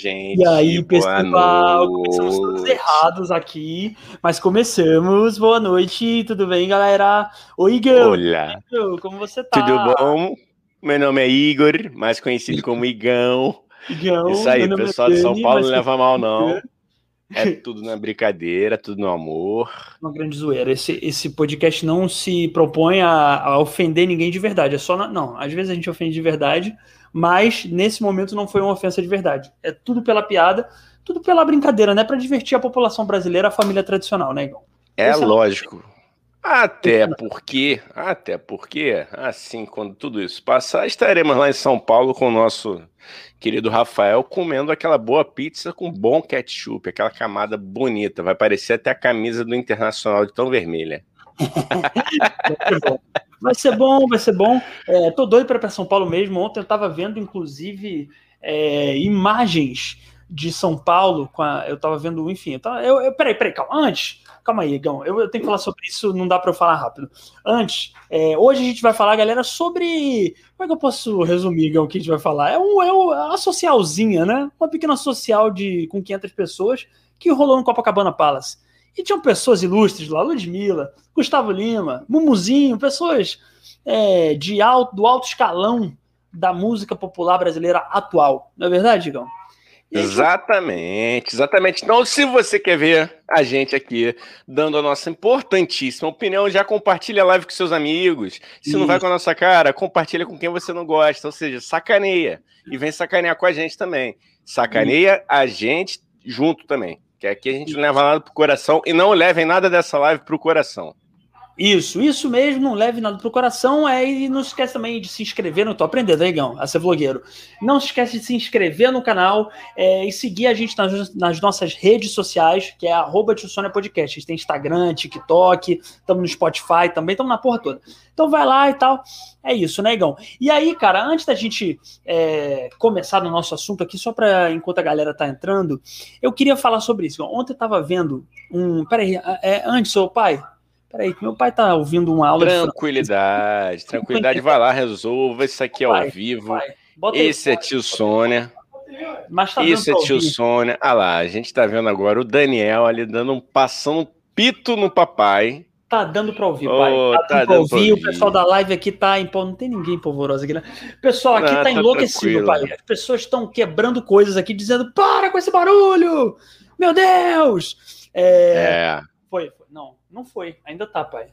gente. E aí, pessoal, começamos todos errados aqui, mas começamos. Boa noite, tudo bem, galera? Oi, Igor. Olá. Como você tá? Tudo bom? Meu nome é Igor, mais conhecido como Igão. Igão. Isso aí, meu nome é pessoal de São Dani, Paulo não leva mal, não. É tudo na brincadeira, tudo no amor. Uma grande zoeira. Esse, esse podcast não se propõe a, a ofender ninguém de verdade. É só. na- não, às vezes a gente ofende de verdade, mas nesse momento não foi uma ofensa de verdade. É tudo pela piada, tudo pela brincadeira, né? Pra divertir a população brasileira, a família tradicional, né, Igão? É Esse é- lógico. Até porque, até porque, assim, quando tudo isso passar, estaremos lá em São Paulo com o nosso querido Rafael comendo aquela boa pizza com bom ketchup, aquela camada bonita. Vai parecer até a camisa do Internacional de tão vermelha. Vai ser bom, vai ser bom. É, tô doido para ir para São Paulo mesmo. Ontem eu tava vendo, inclusive, é, imagens de São Paulo. Com a- eu tava vendo, enfim. Eu tava, eu, eu- peraí, peraí, calma. Antes, calma aí, Igão. Eu, eu tenho que falar sobre isso, não dá para eu falar rápido. Antes, é, hoje a gente vai falar, galera, sobre. Como é que eu posso resumir, Igão, o que a gente vai falar? É, um, é é uma socialzinha, né? Uma pequena social de, com 500 pessoas que rolou no Copacabana Palace. E tinham pessoas ilustres lá, Ludmilla, Gustavo Lima, Mumuzinho, pessoas é, de alto, do alto escalão da música popular brasileira atual. Não é verdade, Digão? Aí, Exatamente, exatamente. Então, se você quer ver a gente aqui dando a nossa importantíssima opinião, já compartilha a live com seus amigos. Se não vai com a nossa cara, compartilha com quem você não gosta. Ou seja, sacaneia. E vem sacanear com a gente também. Sacaneia a gente junto também. Que aqui a gente não leva nada pro coração. E não levem nada dessa live pro coração. Isso, isso mesmo, não leve nada pro coração. É, e não se esquece também de se inscrever. Não tô aprendendo, hein, Igão, a ser vlogueiro. Não se esquece de se inscrever no canal é, e seguir a gente nas, nas nossas redes sociais, que é arroba Podcast. A gente tem Instagram, TikTok, estamos no Spotify também, estamos na porra toda. Então vai lá e tal. É isso, né, Igão? E aí, cara, antes da gente é, começar no nosso assunto aqui, só para enquanto a galera tá entrando, eu queria falar sobre isso. Ontem eu tava vendo um. Peraí, é, antes, seu pai. Peraí, que meu pai tá ouvindo uma aula de Tranquilidade, tranquilidade. Vai lá, resolva. Isso aqui é ao Vai, vivo. Bota aí, Esse é tio Sônia. mas tá Esse é tio ouvir. Sônia. Ah lá, a gente tá vendo agora o Daniel ali dando um passando um pito no papai. Tá dando pra ouvir, pai. Tá, tá dando pra pra ouvir. O ouvir. pessoal da live aqui tá em pau. Não tem ninguém polvoroso aqui, né? O pessoal aqui Não, tá tá enlouquecido, pai. As pessoas estão quebrando coisas aqui, dizendo: para com esse barulho! Meu Deus! É, É. Foi. Não, foi. Ainda tá, pai.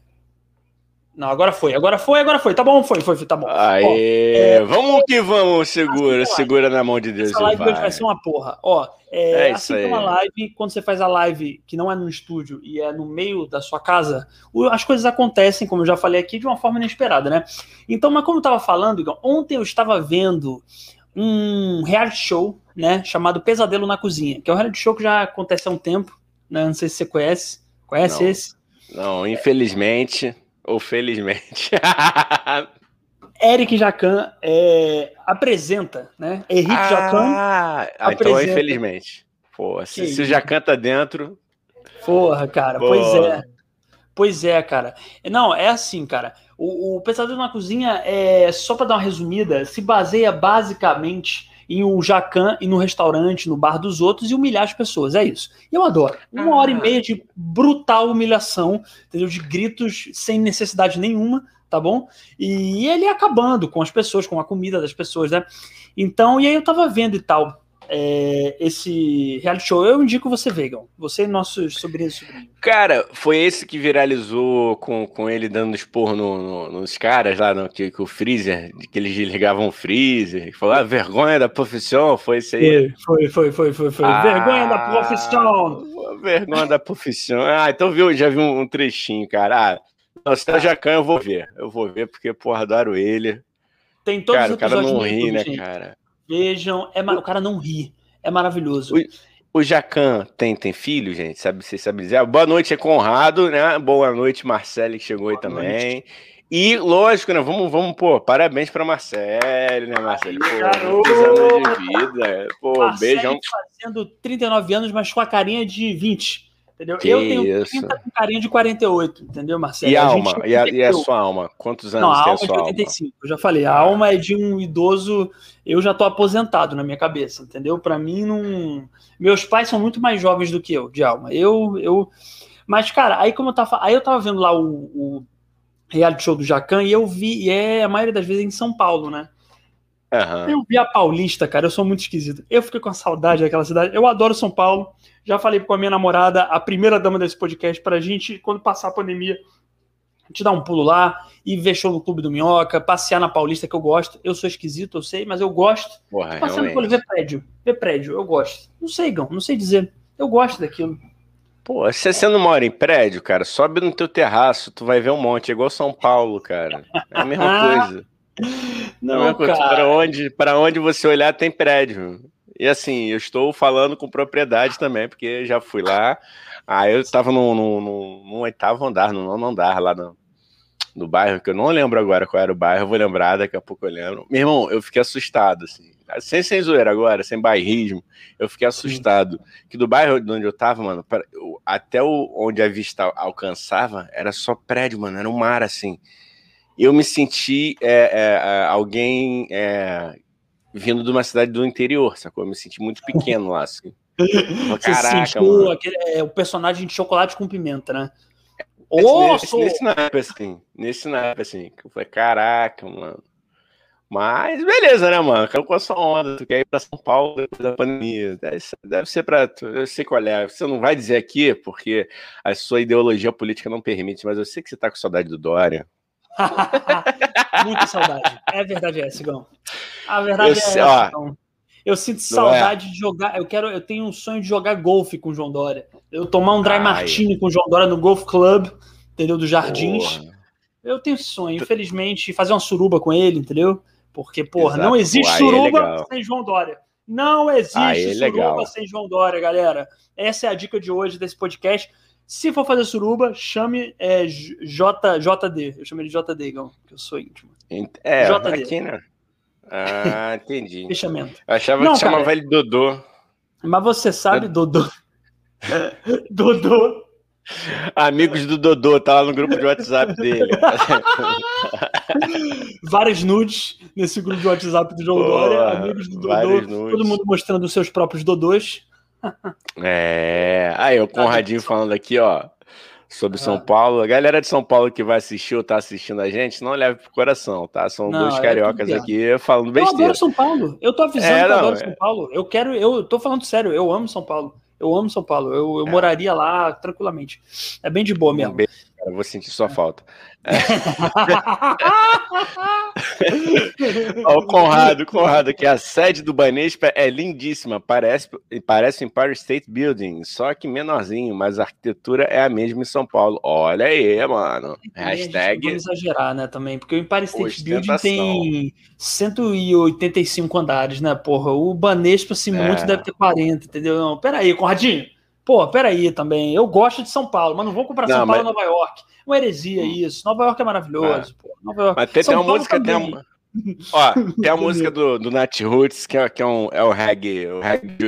Não, agora foi. Agora foi, agora foi. Tá bom, foi, foi, tá bom. Ó, Aê, é- vamos que vamos, segura, Assim, segura na mão de Deus Essa live vai. vai ser uma porra. Ó, é, É isso assim aí. como a live, quando você faz a live que não é no estúdio e é no meio da sua casa, as coisas acontecem, como eu já falei aqui, de uma forma inesperada, né? Então, mas como eu tava falando, ontem eu estava vendo um reality show, né, chamado Pesadelo na Cozinha, que é um reality show que já acontece há um tempo, né? Não sei se você conhece. Conhece Não. esse? Não, infelizmente ou felizmente. Eric Jacan é, apresenta, né? Henrique Jacan ah, ah, então apresenta- infelizmente. Pô, se, Que se isso. já canta dentro. Porra, cara, Pô. pois é. Pois é, cara. Não, é assim, cara. O, o Pesadelo na Cozinha, é só pra dar uma resumida, se baseia basicamente em o Jacan ir no restaurante, no bar dos outros e humilhar as pessoas. É isso. E eu adoro. Uma Ah. hora e meia de brutal humilhação, entendeu? De gritos sem necessidade nenhuma, tá bom? E ele acabando com as pessoas, com a comida das pessoas, né? Então, e aí eu tava vendo e tal. É, esse reality show, eu indico você, Vegan. Você e nossos sobrinhos e sobrinhos. Cara, foi esse que viralizou com, com ele dando esporro no, no- nos caras lá, no, que, que o freezer, que eles ligavam o freezer, que falou, ah, vergonha da profissão, foi esse aí. Foi, foi, foi, foi, foi. Ah, Vergonha da profissão. Vergonha da profissão. Ah, então viu, já vi um, um trechinho, cara. Ah, se é o Jacan, eu vou ver. Eu vou ver, porque, porra, adoro ele. Tem todos Cara, os o cara episódios não ri, né, gente. cara? Vejam, é, o cara não ri. É maravilhoso. Ui. O Jacan tem, tem filho, gente? Sabe, vocês sabem dizer? Ah, Boa noite, é Conrado, né? Boa noite, Marcele, que chegou aí Boa também. E, lógico, né? Vamos, vamos, pô, parabéns pra Marcele, né, Marcele? Pô, garoto! muitos anos de vida. Pô, Marcele beijão. fazendo 39 anos, mas com a carinha de 20. Entendeu? Que eu tenho 30 com carinha de 48, entendeu, Marcelo? E a, alma? E a, e a, sua alma? Quantos anos Não, a tem alma a sua é de 85. Alma? Eu já falei, a alma é de um idoso. Eu já tô aposentado na minha cabeça, entendeu? Para mim, não. Meus pais são muito mais jovens do que eu, de alma. Eu. eu... Mas, cara, aí como eu tava. Aí eu tava vendo lá o, o reality show do Jacan e eu vi, e é a maioria das vezes em São Paulo, né? Uhum. Eu vi a Paulista, cara, eu sou muito esquisito. Eu fiquei com a saudade daquela cidade. Eu adoro São Paulo. Já falei com a minha namorada, a primeira dama desse podcast, pra gente, quando passar a pandemia, a gente dar um pulo lá e ver show no Clube do Minhoca, passear na Paulista, que eu gosto. Eu sou esquisito, eu sei, mas eu gosto. Porra, Passeando por ver prédio. Ver prédio, eu gosto. Não sei, Gão, não sei dizer. Eu gosto daquilo. Pô, se você não mora em prédio, cara, sobe no teu terraço, tu vai ver um monte. É igual São Paulo, cara. É a mesma coisa. Não, cara. Para onde, para onde você olhar tem prédio. E assim, eu estou falando com propriedade também, porque já fui lá. Aí eu estava no, no, oitavo andar, no nono andar, lá no, no bairro, que eu não lembro agora qual era o bairro, eu vou lembrar, daqui a pouco eu lembro. Meu irmão, eu fiquei assustado, assim. Sem, sem zoeira agora, sem bairrismo, eu fiquei assustado. Que do bairro onde eu tava, mano, até o, onde a vista alcançava, era só prédio, mano, era um mar, assim eu me senti é, é, alguém é, vindo de uma cidade do interior, sacou? Eu me senti muito pequeno lá, assim. Caraca, mano. Aquele, é, o personagem de chocolate com pimenta, né? Nesse, nesse naipe, assim. Nesse naipe, assim. Que eu falei, caraca, mano. Mas beleza, né, mano? Caiu com a sua onda. Tu quer ir pra São Paulo depois da pandemia. Deve, deve ser pra. Eu sei qual é. Você não vai dizer aqui, porque a sua ideologia política não permite, mas eu sei que você tá com saudade do Dória. Muita saudade. É verdade essa, Gão. A verdade eu, é Eu sinto é? saudade é. de jogar. Eu quero, eu tenho um sonho de jogar golfe com o João Dória. Eu tomar um dry Ai. martini com o João Dória no Golf Club, entendeu? Dos Jardins. Porra. Eu tenho esse sonho, infelizmente, fazer uma suruba com ele, entendeu? Porque, porra, Exato. não existe é suruba é sem João Dória. Não existe é suruba legal. sem João Dória, galera. Essa é a dica de hoje desse podcast. Se for fazer suruba, chame é, J, JD. Eu chamo ele de JD, Gão, que eu sou íntimo. É, JD. aqui, né? Ah, entendi. Fechamento. Eu achava Não, que cara, chamava ele Dodô. Mas você sabe, Dodô. Dodô. Amigos do Dodô, tá lá no grupo de WhatsApp dele. Vários nudes nesse grupo de WhatsApp do João Dória. Amigos do Dodô. Todo mundo mostrando os seus próprios Dodôs. É. Aí, o Conradinho falando aqui, ó, sobre São ah. Paulo. A galera de São Paulo que vai assistir ou tá assistindo a gente, não leve pro coração, tá? São não, dois é cariocas aqui falando besteira. Eu adoro São Paulo. Eu tô avisando é, que eu adoro é... São Paulo. Eu quero, eu tô falando sério, eu amo São Paulo. Eu amo São Paulo. Eu, eu é. moraria lá tranquilamente. É bem de boa mesmo. Um cara, vou sentir sua falta. o Conrado, Conrado, que a sede do Banespa é lindíssima, parece, parece Empire State Building, só que menorzinho, mas a arquitetura é a mesma em São Paulo. Olha aí, mano. Hashtag. Vamos exagerar, né, também, porque o Empire State Building tem 185 andares, né, porra? O Banespa, assim, é. muito deve ter 40, entendeu? Não, peraí, Conradinho. Pô, peraí também. Eu gosto de São Paulo, mas não vou comprar São Paulo mas... Nova York. Uma heresia hum. isso. Nova York é maravilhoso. É. Pô. Nova York. Mas tem, tem uma música, tem uma... Ó, tem a música do, do Nat Roots, que, é, que é, um, é o reggae, o reggae de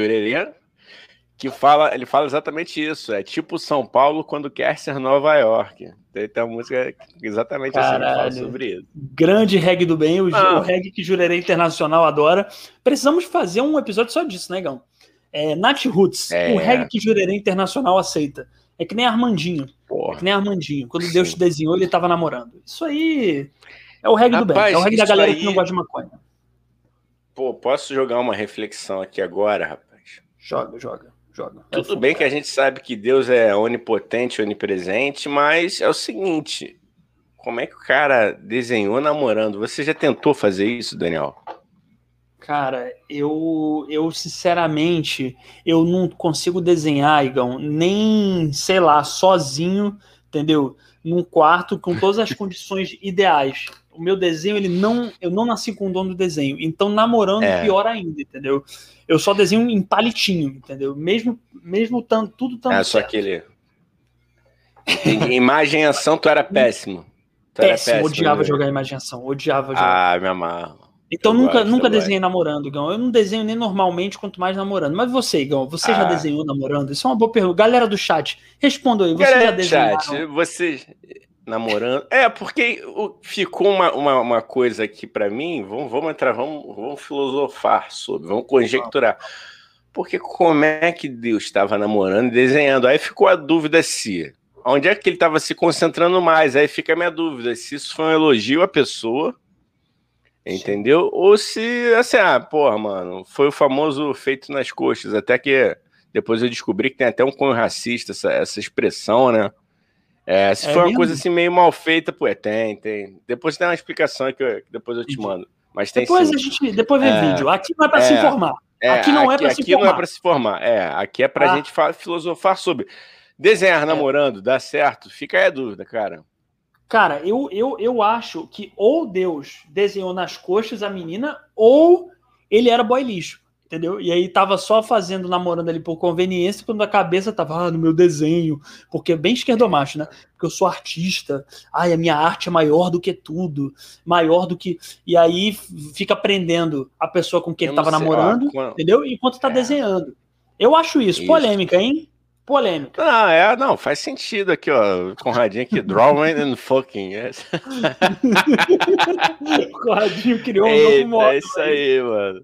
que fala, ele fala exatamente isso. É tipo São Paulo quando quer ser Nova York. Tem, tem uma música exatamente Caralho. assim, que fala sobre isso. Grande reggae do bem, o, o reggae que Jurerê Internacional adora. Precisamos fazer um episódio só disso, né, Gão? É, Nat Roots, é. o reggae que Jurerê Internacional aceita. É que nem Armandinho. Porra. É que nem Armandinho. Quando Sim. Deus te desenhou, ele estava namorando. Isso aí é o reggae Rapaz, do bem. É o reggae da galera aí... que não gosta de maconha. Pô, posso jogar uma reflexão aqui agora, rapaz? Joga, joga, joga. Tudo bem que a gente sabe que Deus é onipotente, onipresente, mas é o seguinte: como é que o cara desenhou namorando? Você já tentou fazer isso, Daniel? Cara, eu, eu sinceramente, eu não consigo desenhar, Igão, nem, sei lá, sozinho, entendeu? Num quarto com todas as condições ideais. O meu desenho, ele não, eu não nasci com o dono do desenho. Então, namorando, é. pior ainda, entendeu? Eu só desenho em palitinho, entendeu? Mesmo, mesmo tanto, tudo tanto. É, só aquele. Imagem e ação, tu era péssimo. Tu péssimo, era péssimo, odiava né? jogar imagem e ação, odiava jogar. Ah, me amarro. Então eu nunca, nunca desenhei namorando, Igão. Eu não desenho nem normalmente, quanto mais namorando. Mas você, Igão, você ah. já desenhou namorando? Isso é uma boa pergunta. Galera do chat, responda aí. Você Galera já desenhou? Chat, você namorando. É, porque ficou uma, uma, uma coisa aqui para mim. Vamos, vamos entrar, vamos, vamos filosofar sobre, vamos conjecturar. Porque como é que Deus estava namorando e desenhando? Aí ficou a dúvida se. Onde é que ele estava se concentrando mais? Aí fica a minha dúvida se isso foi um elogio à pessoa Entendeu? Ou se, assim, ah, porra, mano, foi o famoso feito nas coxas. Até que depois eu descobri que tem até um cunho racista, essa, essa expressão, né? É, se é foi mesmo? uma coisa assim meio mal feita, pô, é, tem, tem. Depois tem uma explicação que, eu, que depois eu te mando. Mas tem depois sim. a gente, depois vê é, vídeo. Aqui não é para se é, informar. É, aqui não aqui, é para se informar. Aqui não é para se formar. É, aqui é para a ah. gente filosofar sobre desenhar namorando, dá certo? Fica aí a dúvida, cara. Cara, eu, eu, eu acho que ou Deus desenhou nas coxas a menina, ou ele era boy lixo, entendeu? E aí tava só fazendo, namorando ali por conveniência, quando a cabeça tava ah, no meu desenho, porque bem esquerdomacho, né? Porque eu sou artista, ai, a minha arte é maior do que tudo, maior do que. E aí fica prendendo a pessoa com quem eu ele tava sei, namorando, ó, entendeu? Enquanto tá é. desenhando. Eu acho isso, isso. polêmica, hein? Polêmica. Não, é, não, faz sentido aqui, ó. Conradinho aqui, drawing and fucking. Yes. o Conradinho criou um Eita, novo modo. É isso aí, mano.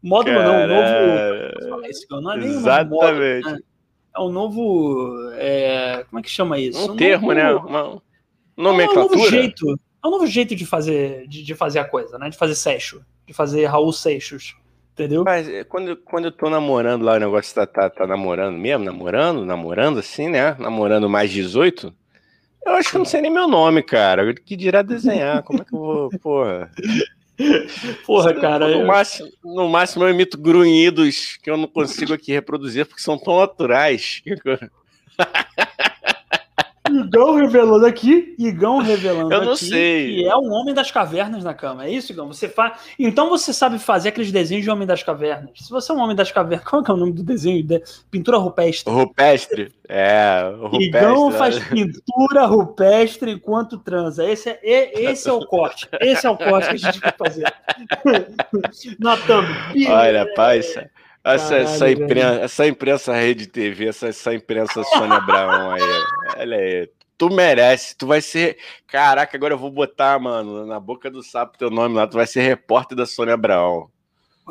Módulo Cara... não, um novo. Não é nem Exatamente. Módulo, né? É um novo. É... Como é que chama isso? Um, um termo, né? novo... né? Uma nomenclatura. É um novo jeito. É um novo jeito de fazer, de, de fazer a coisa, né? De fazer Seixo. De fazer Raul Seixos. Entendeu? Mas eh, quando, quando eu tô namorando lá, o negócio tá, tá, tá namorando mesmo, namorando, namorando assim, né? Namorando mais 18, eu acho que eu não sei nem meu nome, cara. Que dirá desenhar? Como é que eu vou, porra? Porra, cara. No, máximo, no máximo eu imito grunhidos que eu não consigo aqui reproduzir porque são tão naturais. Igão revelando aqui, Igão revelando Eu não aqui sei. que é um homem das cavernas na cama. É isso, Igão? Você faz. Então você sabe fazer aqueles desenhos de homem das cavernas. Se você é um homem das cavernas, qual é o nome do desenho? De... Pintura rupestre. Rupestre. É, rupestre. Igão né? faz pintura rupestre enquanto transa. Esse é, esse é o corte. Esse é o corte que a gente vai fazer. na thumb. Olha, pai, essa, Caralho, essa, imprensa, essa imprensa Rede TV, essa, essa imprensa Sônia Abraão aí, olha aí. Tu merece, tu vai ser. Caraca, agora eu vou botar, mano, na boca do sapo teu nome lá, tu vai ser repórter da Sônia Abraão.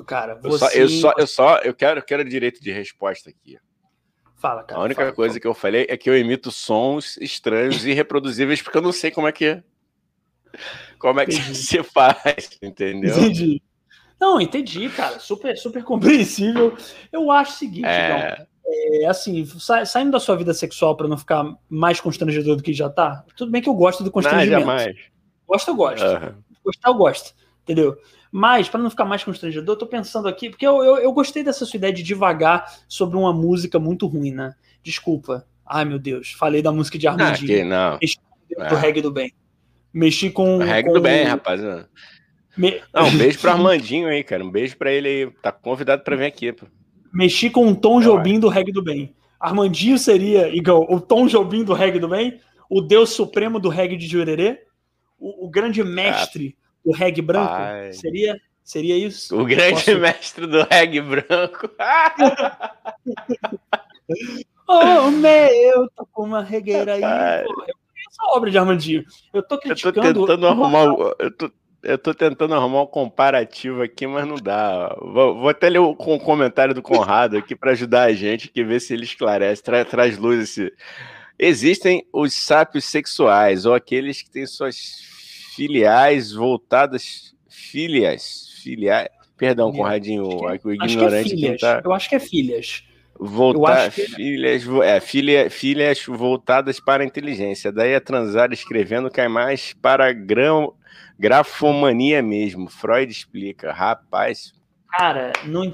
Cara, você... eu, só, eu só, eu só, eu quero, eu quero direito de resposta aqui. Fala, cara. A única fala, coisa fala. que eu falei é que eu emito sons estranhos e irreproduzíveis porque eu não sei como é que como é que Entendi. se faz, entendeu? Entendi. Não, entendi, cara. Super, super compreensível. Eu acho o seguinte, é... Então, é, assim, sa saindo da sua vida sexual para não ficar mais constrangedor do que já tá, tudo bem que eu gosto do constrangimento. Não, jamais. Gosto, eu gosto. Uhum. Gostar, eu gosto. Entendeu? Mas, para não ficar mais constrangedor, eu tô pensando aqui, porque eu, eu, eu, gostei dessa sua ideia de devagar sobre uma música muito ruim, né? Desculpa. Ai, meu Deus. Falei da música de Armandinho. Ah, não. Mexi com o reggae do bem. Mexi com. O reggae com... do bem, rapaz. Me... Não, um beijo pro Armandinho aí, cara. Um beijo para ele aí. Tá convidado para vir aqui. Pô. Mexi com o Tom Jobim do reggae do bem. Armandinho seria, igual, o Tom Jobim do reggae do bem, o Deus Supremo do reggae de Jurerê, o, o grande mestre ah, do reggae branco. Pai. Seria Seria isso? O grande Posso... mestre do reggae branco. oh, meu, tô com uma regueira aí. Pô, eu conheço a obra de Armandinho. Eu tô criticando. Eu tô tentando arrumar. Eu tô, eu tô tentando arrumar um comparativo aqui, mas não dá. Vou, vou até ler o, o comentário do Conrado aqui para ajudar a gente, que vê se ele esclarece, tra, traz luz esse. Existem os sápios sexuais, ou aqueles que têm suas filiais voltadas. Filias. Filiais. Perdão, Conradinho, o é, ignorante que, é que tá. Eu acho que é filhas. Voltar, que... filhas, é, filha, filhas voltadas para a inteligência. Daí a transar escrevendo cai mais para grão, Grafomania mesmo. Freud explica. Rapaz. Cara, não.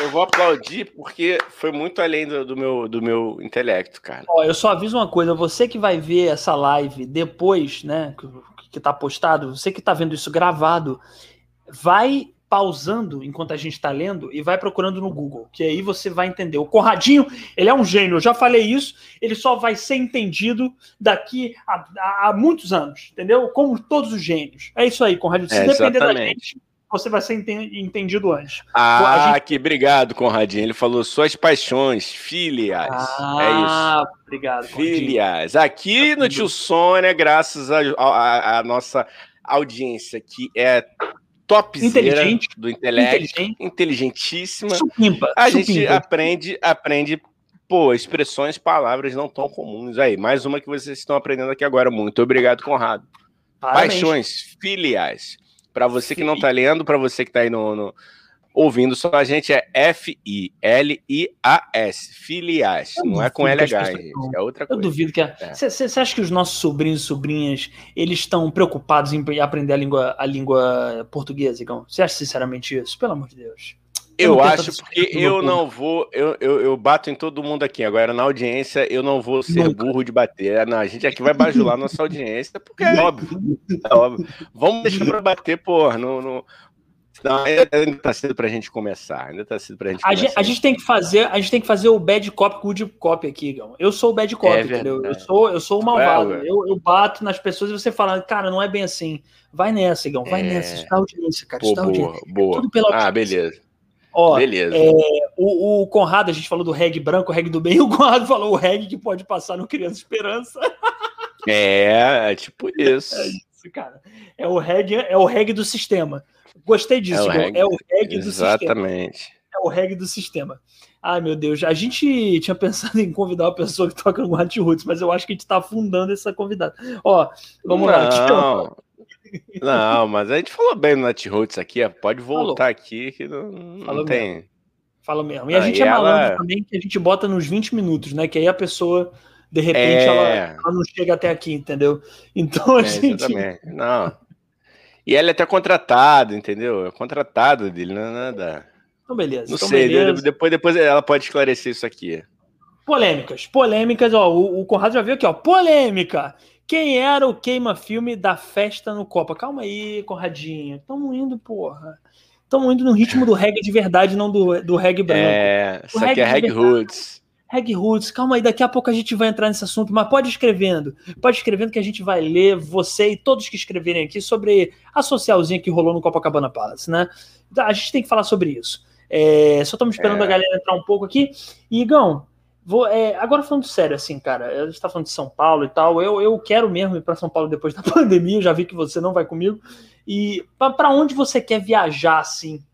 Eu vou aplaudir porque foi muito além do, do, meu, do meu intelecto, cara. Ó, eu só aviso uma coisa: você que vai ver essa live depois, né? Que, que tá postado, você que tá vendo isso gravado, vai pausando enquanto a gente está lendo e vai procurando no Google, que aí você vai entender. O Conradinho, ele é um gênio, eu já falei isso, ele só vai ser entendido daqui a, a, a muitos anos, entendeu? Como todos os gênios. É isso aí, Conradinho. Se é, depender da gente, você vai ser entendido antes. Ah, gente... que obrigado, Conradinho. Ele falou suas paixões, filhas. Ah, é isso. Obrigado. Filhas. Aqui no Tio Sônia, graças à nossa audiência que é top inteligente do intelecto, inteligente. inteligentíssima. Supimpa, a supimpa. gente aprende, aprende, pô, expressões, palavras não tão comuns aí. Mais uma que vocês estão aprendendo aqui agora. Muito obrigado, Conrado. Parabéns. Paixões filiais. Para você que não está lendo, para você que está aí no, no, ouvindo só a gente é F-I-L-I-A-S, filiais, eu não é com LH, gente, é outra coisa. Eu duvido que... Você é. acha que os nossos sobrinhos e sobrinhas, eles estão preocupados em aprender a língua, a língua portuguesa, Igão? Você acha sinceramente isso? Pelo amor de Deus. Eu, eu acho porque eu não vou, eu, eu, eu, bato em todo mundo aqui. Agora, na audiência, eu não vou ser Nunca. burro de bater. Não, a gente aqui vai bajular nossa audiência, porque é óbvio. É óbvio. Vamos deixar para bater, pô, no, no, não, ainda tá cedo pra gente começar. Ainda tá cedo pra gente a começar. Gente, a gente tem que fazer, a gente tem que fazer o bad cop com o good cop aqui, Gão. Eu sou o bad cop, é entendeu? Eu sou, eu sou o malvado. É, eu, eu bato nas pessoas e você fala, cara, não é bem assim. Vai nessa, Gão, vai é... nessa. Dá audiência, cara. Pô, isso dá audiência. Boa, Tudo pela Ah, beleza. Ó, beleza. É, o, o, Conrado, a gente falou do reggae branco, o reggae do bem, o Conrado falou o reggae que pode passar no Criança Esperança. É, é tipo isso. É isso, cara. É o reggae, é o reggae do sistema. Gostei disso, é o reggae, é o reggae do sistema. Exatamente. É o reggae do sistema. Ai, meu Deus, a gente tinha pensado em convidar uma pessoa que toca no Hot Roots, mas eu acho que a gente está afundando essa convidada. Ó, vamos não, lá. Não, mas a gente falou bem no Nat Roots aqui, pode voltar falou. aqui que não, não tem. Mesmo. Fala mesmo. E a gente é malandro ela... também, que a gente bota nos 20 minutos, né? Que aí a pessoa, de repente, é... ela, ela, não chega até aqui, entendeu? Então a é, gente. Exatamente. Não. E ela é até contratada, entendeu? É contratado dele, não é nada. Então, beleza. Não então, sei, beleza. Depois, depois ela pode esclarecer isso aqui. Polêmicas, polêmicas, ó. O, o Conrado já viu aqui, ó. Polêmica. Quem era o queima-filme da festa no Copa? Calma aí, Conradinho. Tamo indo, porra. Tamo indo no ritmo do reggae de verdade, não do, do reggae branco. É, isso aqui é reggae roots. Reg Roots, calma aí, daqui a pouco a gente vai entrar nesse assunto, mas pode escrevendo, pode escrevendo que a gente vai ler você e todos que escreverem aqui sobre a socialzinha que rolou no Copacabana Palace, né? A gente tem que falar sobre isso. É, só estamos esperando é. a galera entrar um pouco aqui. E, Igão, vou, é, agora falando sério, assim, cara, a gente tá falando de São Paulo e tal, eu, eu quero mesmo ir para São Paulo depois da pandemia, já vi que você não vai comigo. E para onde você quer viajar, assim,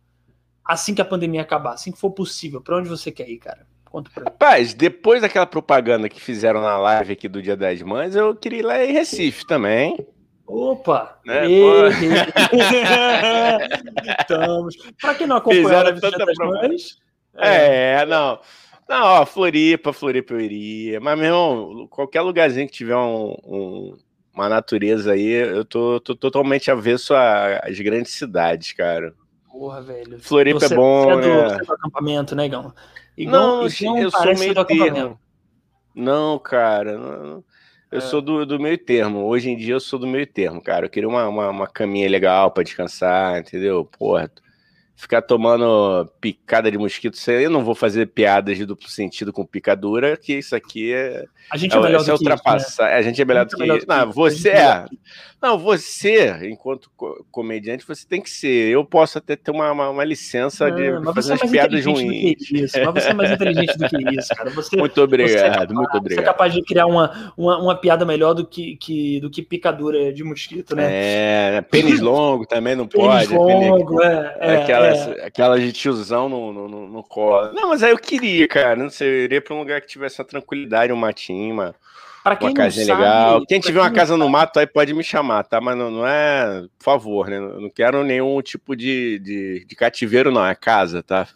assim que a pandemia acabar, assim que for possível? Para onde você quer ir, cara? Conta pra Rapaz, depois daquela propaganda que fizeram na live aqui do Dia das Mães, eu queria ir lá em Recife também. Opa! Né? Estamos. Para quem não acompanhou a Dia das Mães. É, é, não. Não, ó, Floripa, Floripa eu iria. Mas, meu irmão, qualquer lugarzinho que tiver um, um, uma natureza aí, eu tô, tô totalmente avesso às grandes cidades, cara. Porra, velho. Floripa é você, é bom, você é do, né? Você é do acampamento, né, Gão? Igual, não, eu sou meio termo. Não, cara, não, eu é. sou do, do meio termo. Hoje em dia eu sou do meio termo, cara. Eu queria uma, uma, uma caminha legal para descansar, entendeu? Porra, ficar tomando picada de mosquito, eu não vou fazer piadas de duplo sentido com picadura, que isso aqui é. A gente é, é melhor do que ultrapassar. Isso, né? A gente é melhor, do, que... melhor do que Não, você é. Não, você, enquanto comediante, você tem que ser. Eu posso até ter uma, uma, uma licença não, de fazer é umas piadas ruins. Isso, mas você é mais inteligente do que isso, cara. Você, muito obrigado, você é capaz, muito obrigado. Você é capaz de criar uma, uma, uma piada melhor do que, que, do que picadura de mosquito, né? É, pênis longo também não pênis pode. Longo, é, é, aquela, é. aquela de tiozão no, no, no, no colo. Não, mas aí eu queria, cara. Não sei, eu iria pra um lugar que tivesse uma tranquilidade, um matinho, uma Pra quem uma casinha sabe, legal. Quem tiver uma casa no mato aí pode me chamar, tá? Mas não, não é, por favor, né? Eu não quero nenhum tipo de, de, de cativeiro, não. É casa, tá?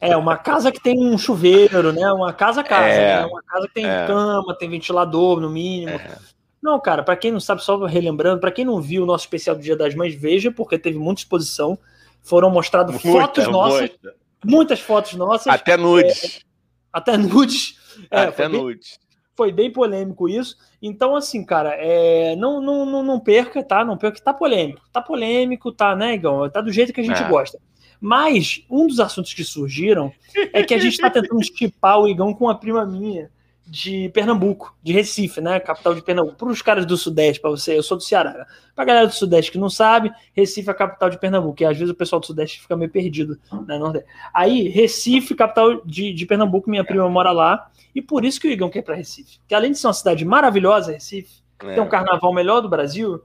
É, uma casa que tem um chuveiro, né? Uma casa casa, é, né? Uma casa que tem é. cama, tem ventilador, no mínimo. É. Não, cara, para quem não sabe, só relembrando, para quem não viu o nosso especial do Dia das Mães, veja, porque teve muita exposição. Foram mostradas fotos nossas. Muita. Muitas fotos nossas. Até nudes. É, até nudes. É, até nudes Foi bem polêmico isso. Então, assim, cara, é, não, não, não, não perca, tá? Não perca, tá polêmico. Tá polêmico, tá, né, Igão? Tá do jeito que a gente é. gosta. Mas um dos assuntos que surgiram é que a gente está tentando estipar o Igão com uma prima minha de Pernambuco, de Recife, né? Capital de Pernambuco. Para os caras do Sudeste, para você, eu sou do Ceará. Para a galera do Sudeste que não sabe, Recife é a capital de Pernambuco. E às vezes o pessoal do Sudeste fica meio perdido. Né? Aí, Recife, capital de, de Pernambuco, minha prima mora lá. E por isso que o Igão quer para Recife. Que além de ser uma cidade maravilhosa, Recife, é. tem um carnaval melhor do Brasil,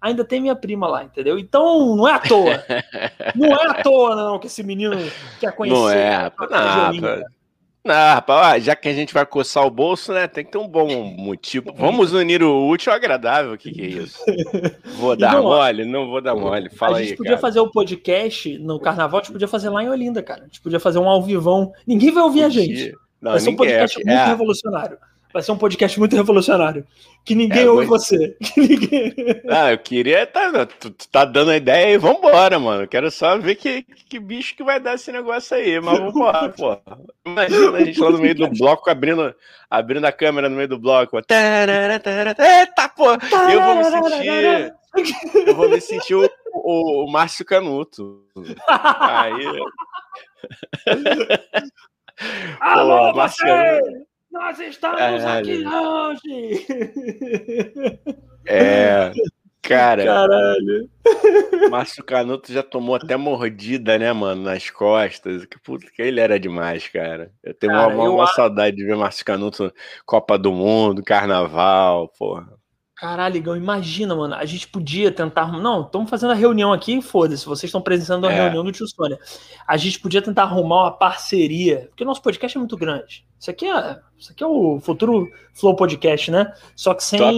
ainda tem minha prima lá, entendeu? Então não é à toa. não é à toa, não, que esse menino quer conhecer. Não é. Não, não, rapaz, já que a gente vai coçar o bolso, né? Tem que ter um bom motivo. Vamos unir o útil ao agradável. O que, que é isso? Vou dar não, mole? Não vou dar mole. Fala aí. A gente aí, podia cara. fazer o podcast no carnaval, a gente podia fazer lá em Olinda, cara. A gente podia fazer um alvivão. Ninguém vai ouvir a gente. Não, vai ser um podcast é. muito é. revolucionário. Vai ser um podcast muito revolucionário. Que ninguém é, ouve você. Que ninguém... Ah, eu queria. Tá, tu, tu tá dando a ideia e vambora, mano. Quero só ver que, que bicho que vai dar esse negócio aí. Mas vambora, pô. Imagina a gente lá no meio do bloco abrindo, abrindo a câmera no meio do bloco. Eita, pô! Eu vou me sentir. Eu vou me sentir o, o, o Márcio Canuto. Aí. Alô, pô, Márcio. Nós estamos aqui hoje! É. Cara, Caralho. Márcio Canuto já tomou até mordida, né, mano, nas costas. Que puta que ele era demais, cara. Eu tenho cara, uma, uma, uma saudade de ver Márcio Canuto Copa do Mundo, Carnaval, porra. Caralho, Igão, imagina, mano. A gente podia tentar. Não, estamos fazendo a reunião aqui, foda-se. Vocês estão presenciando a é. reunião do Tio Sônia. A gente podia tentar arrumar uma parceria, porque o nosso podcast é muito grande. Isso aqui é, isso aqui é o futuro Flow Podcast, né? Só que sem Top,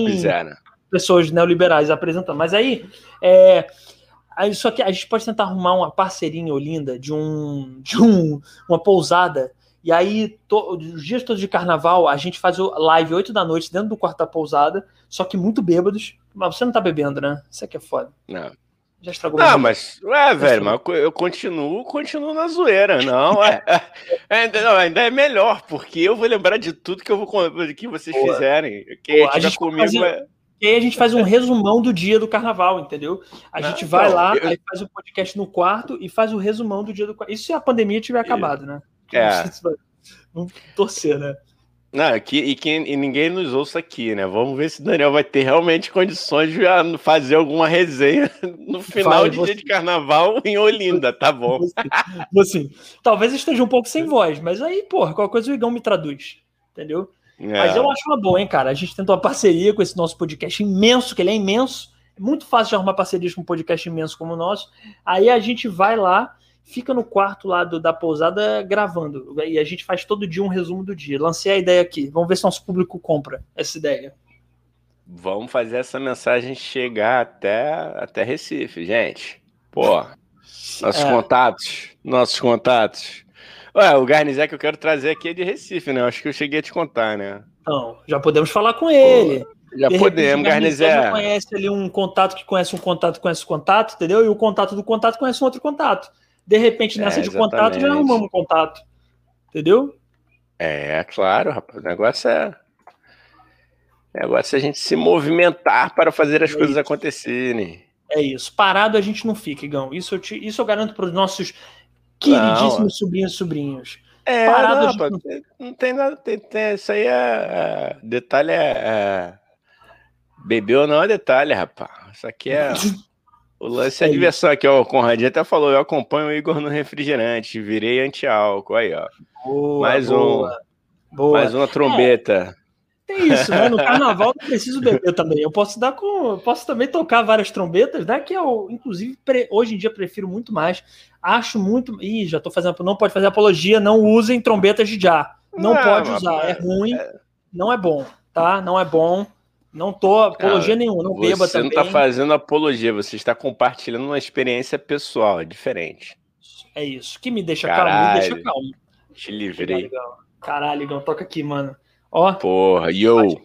pessoas neoliberais apresentando. Mas aí, é, aí, só que a gente pode tentar arrumar uma parceria em Olinda de um, de um, uma pousada e aí, to, os dias todos de carnaval, a gente faz o live 8 da noite dentro do quarto da pousada, só que muito bêbados. Mas você não tá bebendo, né? Isso aqui é foda. Não. Já estragou Não, mas, é, velho, mas eu continuo, continuo na zoeira, não, é, é, não, ainda é melhor, porque eu vou lembrar de tudo que eu vou que vocês Boa. fizerem. Quem Boa, a gente comigo é... E aí a gente faz um resumão do dia do carnaval, entendeu? A não, gente vai não, lá, eu... aí faz o podcast no quarto e faz o resumão do dia do Isso se a pandemia tiver acabado, né? É. Vamos torcer, né? Não, aqui, e, que, e ninguém nos ouça aqui, né? Vamos ver se o Daniel vai ter realmente condições de ah, fazer alguma resenha no final vai, de você... dia de carnaval em Olinda, tá bom? Assim, talvez esteja um pouco sem voz, mas aí, porra, qualquer coisa o Igão me traduz, entendeu? É. Mas eu acho uma boa, hein, cara? A gente tentou uma parceria com esse nosso podcast imenso, que ele é imenso. É muito fácil de arrumar parcerias com um podcast imenso como o nosso. Aí a gente vai lá fica no quarto lá do, da pousada gravando. E a gente faz todo dia um resumo do dia. Lancei a ideia aqui. Vamos ver se nosso público compra essa ideia. Vamos fazer essa mensagem chegar até, até Recife, gente. Pô, nossos é. contatos, nossos contatos. Ué, o Garnizé que eu quero trazer aqui é de Recife, né? acho que eu cheguei a te contar, né? Então, já podemos falar com ele. Pô, já de podemos, Garnizé. conhece ali um contato que conhece um contato, conhece um contato, entendeu? E o contato do contato conhece um outro contato. De repente, nessa é, de contato, já arrumamos contato. Entendeu? É, claro, rapaz. O negócio é. O negócio é a gente se movimentar para fazer as é coisas isso. acontecerem. É isso. Parado a gente não fica, Igão. Isso eu, te, isso eu garanto para os nossos queridíssimos não. sobrinhos e sobrinhos. É, Parado não, não... não... tem nada. Tem, tem, isso aí é. é detalhe é, é. Bebeu não é detalhe, rapaz. Isso aqui é. O lance é, é diversão aqui, ó. O Conradinho até falou: eu acompanho o Igor no refrigerante, virei anti-álcool. Aí, ó. Boa, mais boa, um. Boa. Mais uma trombeta. É, tem isso, né? No carnaval não preciso beber também. Eu posso dar com. Posso também tocar várias trombetas, né? Que eu, inclusive, pre... hoje em dia prefiro muito mais. Acho muito. Ih, já tô fazendo. Não pode fazer apologia, não usem trombetas de já. Não, não pode usar. É ruim, é... não é bom, tá? Não é bom. Não tô apologia Cara, nenhuma, não beba também. Você não tá fazendo apologia, você está compartilhando uma experiência pessoal, é diferente. É isso. Que me deixa Caralho, calmo, me deixa calmo. Te livrei. Caralho, Igão, toca aqui, mano. Ó. Porra, yo.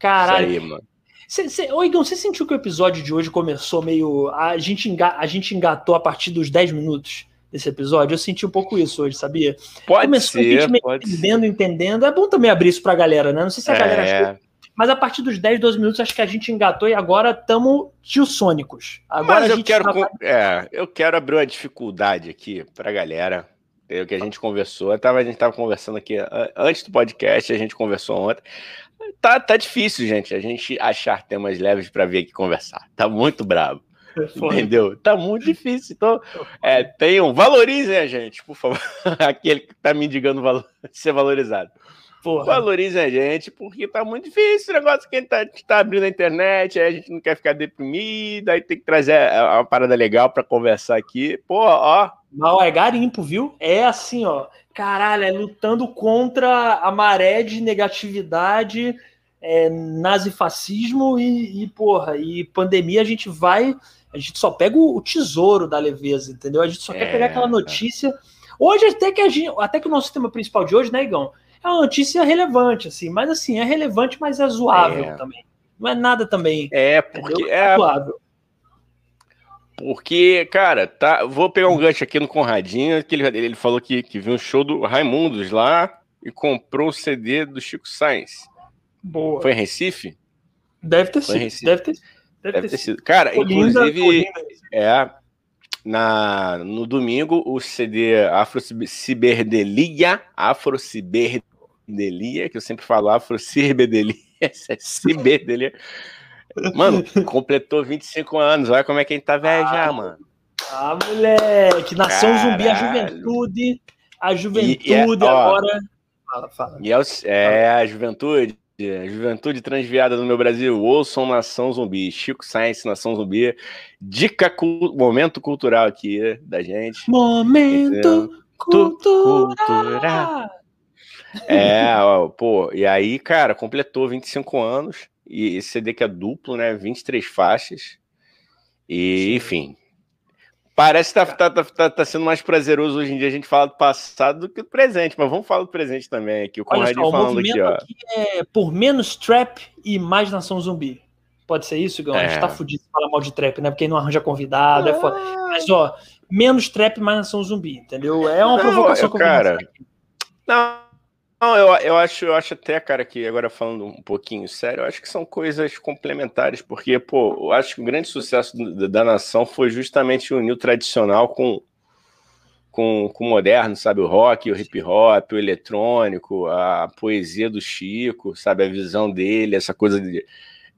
Caralho. Isso aí, mano. Cê, cê, ô, Igão, você sentiu que o episódio de hoje começou meio. A gente, enga, a gente engatou a partir dos 10 minutos? desse episódio. Eu senti um pouco isso hoje, sabia? Pode Começou ser, a gente entendendo, ser. entendendo. É bom também abrir isso pra galera, né? Não sei se a é... galera achou. Mas a partir dos 10, 12 minutos, acho que a gente engatou e agora estamos tio-sônicos. Agora Mas eu quero, tá... é, eu quero abrir uma dificuldade aqui pra galera. É o que a gente conversou. Tava, a gente estava conversando aqui antes do podcast, a gente conversou ontem. Tá, tá difícil, gente, a gente achar temas leves para vir aqui conversar. Tá muito bravo. Foi. Entendeu? Tá muito difícil. Então, é, tenham, valorizem a gente, por favor. Aquele que tá me indicando valor, ser valorizado. Porra. Valorizem a gente, porque tá muito difícil o negócio que a gente tá, tá abrindo a internet, aí a gente não quer ficar deprimido, aí tem que trazer uma parada legal para conversar aqui. Pô, ó. Não, é garimpo, viu? É assim, ó. Caralho, é lutando contra a maré de negatividade, é, nazifascismo e, e, porra, e pandemia a gente vai a gente só pega o, tesouro da leveza, entendeu? A gente só é, quer pegar aquela notícia. Hoje, até que, a gente, até que o nosso tema principal de hoje, né, Igão? É uma notícia relevante, assim, mas assim, é relevante, mas é zoável é. também. Não é nada também. É, porque é, é zoável. Porque, cara, tá. Vou pegar um gancho aqui no Conradinho, que ele, ele falou que, que viu um show do Raimundos lá e comprou o CD do Chico Sainz. Boa. Foi em Recife? Deve ter sido. Deve ter sido. Deve, Deve ter sido. Cara, Colinda, inclusive, Colinda. é. Na, no domingo, o CD Afro-Ciberdelia, Afro-Ciberdelia, que eu sempre falo Afro-Ciberdelia, é Ciberdelia. Mano, completou 25 anos, olha como é que a gente tá velho ah, já, mano. Ah, moleque, Nação Caralho. Zumbi, a juventude, a juventude e, e é, ó, agora... Fala, fala. E é, é a juventude, Juventude Transviada no meu Brasil, ouçam Nação Zumbi, Chico Science, Nação Zumbi, dica, cu momento cultural aqui da gente. Momento cultural. cultural. É, ó, pô, e aí, cara, completou 25 anos, e esse CD que é duplo, né, 23 faixas, e, enfim, Parece que tá, tá, tá, tá, tá, sendo mais prazeroso hoje em dia a gente falar do passado do que do presente, mas vamos falar do presente também aqui. O Conradinho falando aqui, ó. Aqui é por menos trap e mais nação zumbi. Pode ser isso, Igor? É. A gente tá é. fudido se fala mal de trap, né? Porque aí não arranja convidado, é foda. Mas, ó, menos trap, mais nação zumbi, entendeu? É uma não, provocação eu, cara. Não, não, eu, eu, acho, eu acho até, cara, que agora falando um pouquinho sério, eu acho que são coisas complementares, porque, pô, eu acho que o grande sucesso da, da nação foi justamente unir o tradicional com, com, com o moderno, sabe? O rock, o hip hop, o eletrônico, a poesia do Chico, sabe? A visão dele, essa coisa de,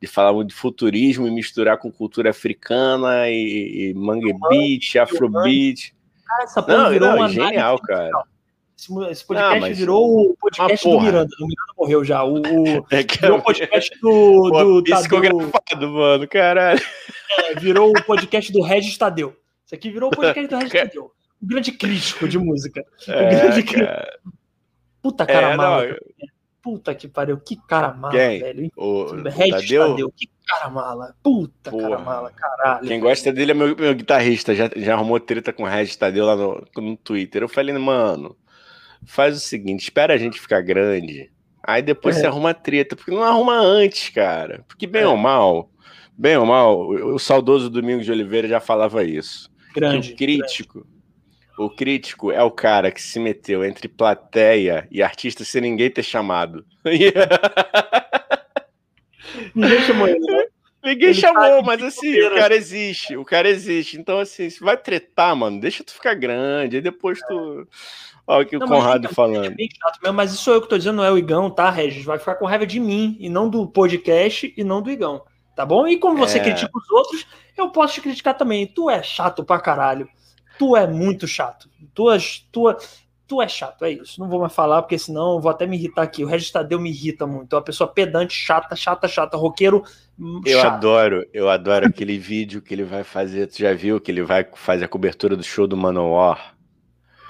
de falar muito de futurismo e misturar com cultura africana e, e mangue beat, afrobeat. Cara, essa não, virou não, genial, cara. Esse podcast ah, virou o podcast do Miranda. O Miranda morreu já. O, o é virou o podcast do. do Tadeu. mano, caralho. É, virou o podcast do Regis Tadeu. Isso aqui virou o podcast do Regis Tadeu. O grande crítico de música. É, o grande cara. Puta cara é, mala. Não, Puta que pariu. Que cara mala, Quem? velho. O Regis Tadeu? Tadeu. Que cara mala. Puta Porra. cara mala, caralho. Quem gosta dele é meu, meu guitarrista. Já, já arrumou treta com o Regis Tadeu lá no, no Twitter. Eu falei, mano faz o seguinte, espera a gente ficar grande, aí depois é. você arruma treta, porque não arruma antes, cara. Porque bem é. ou mal, bem ou mal, o, o, saudoso Domingos de Oliveira já falava isso. Grande. o crítico, grande. o crítico é o cara que se meteu entre plateia e artista sem ninguém ter chamado. ninguém chamou ele, né? Ninguém ele chamou, mas assim, o cara existe, o cara existe. Então, assim, se vai tretar, mano, deixa tu ficar grande, aí depois tu. Olha o que não, o Conrado falando. É bem chato mesmo, mas isso sou eu que tô dizendo, não é o Igão, tá, Regis? Vai ficar com raiva de mim, e não do podcast, e não do Igão, tá bom? E como você é... critica os outros, eu posso te criticar também. Tu é chato pra caralho. Tu é muito chato. Tu é, tu, é, tu é chato, é isso. Não vou mais falar, porque senão eu vou até me irritar aqui. O Regis Tadeu me irrita muito. É uma pessoa pedante, chata, chata, chata, roqueiro. Hum, eu adoro, eu adoro aquele vídeo que ele vai fazer. Tu já viu que ele vai fazer a cobertura do show do Manowar?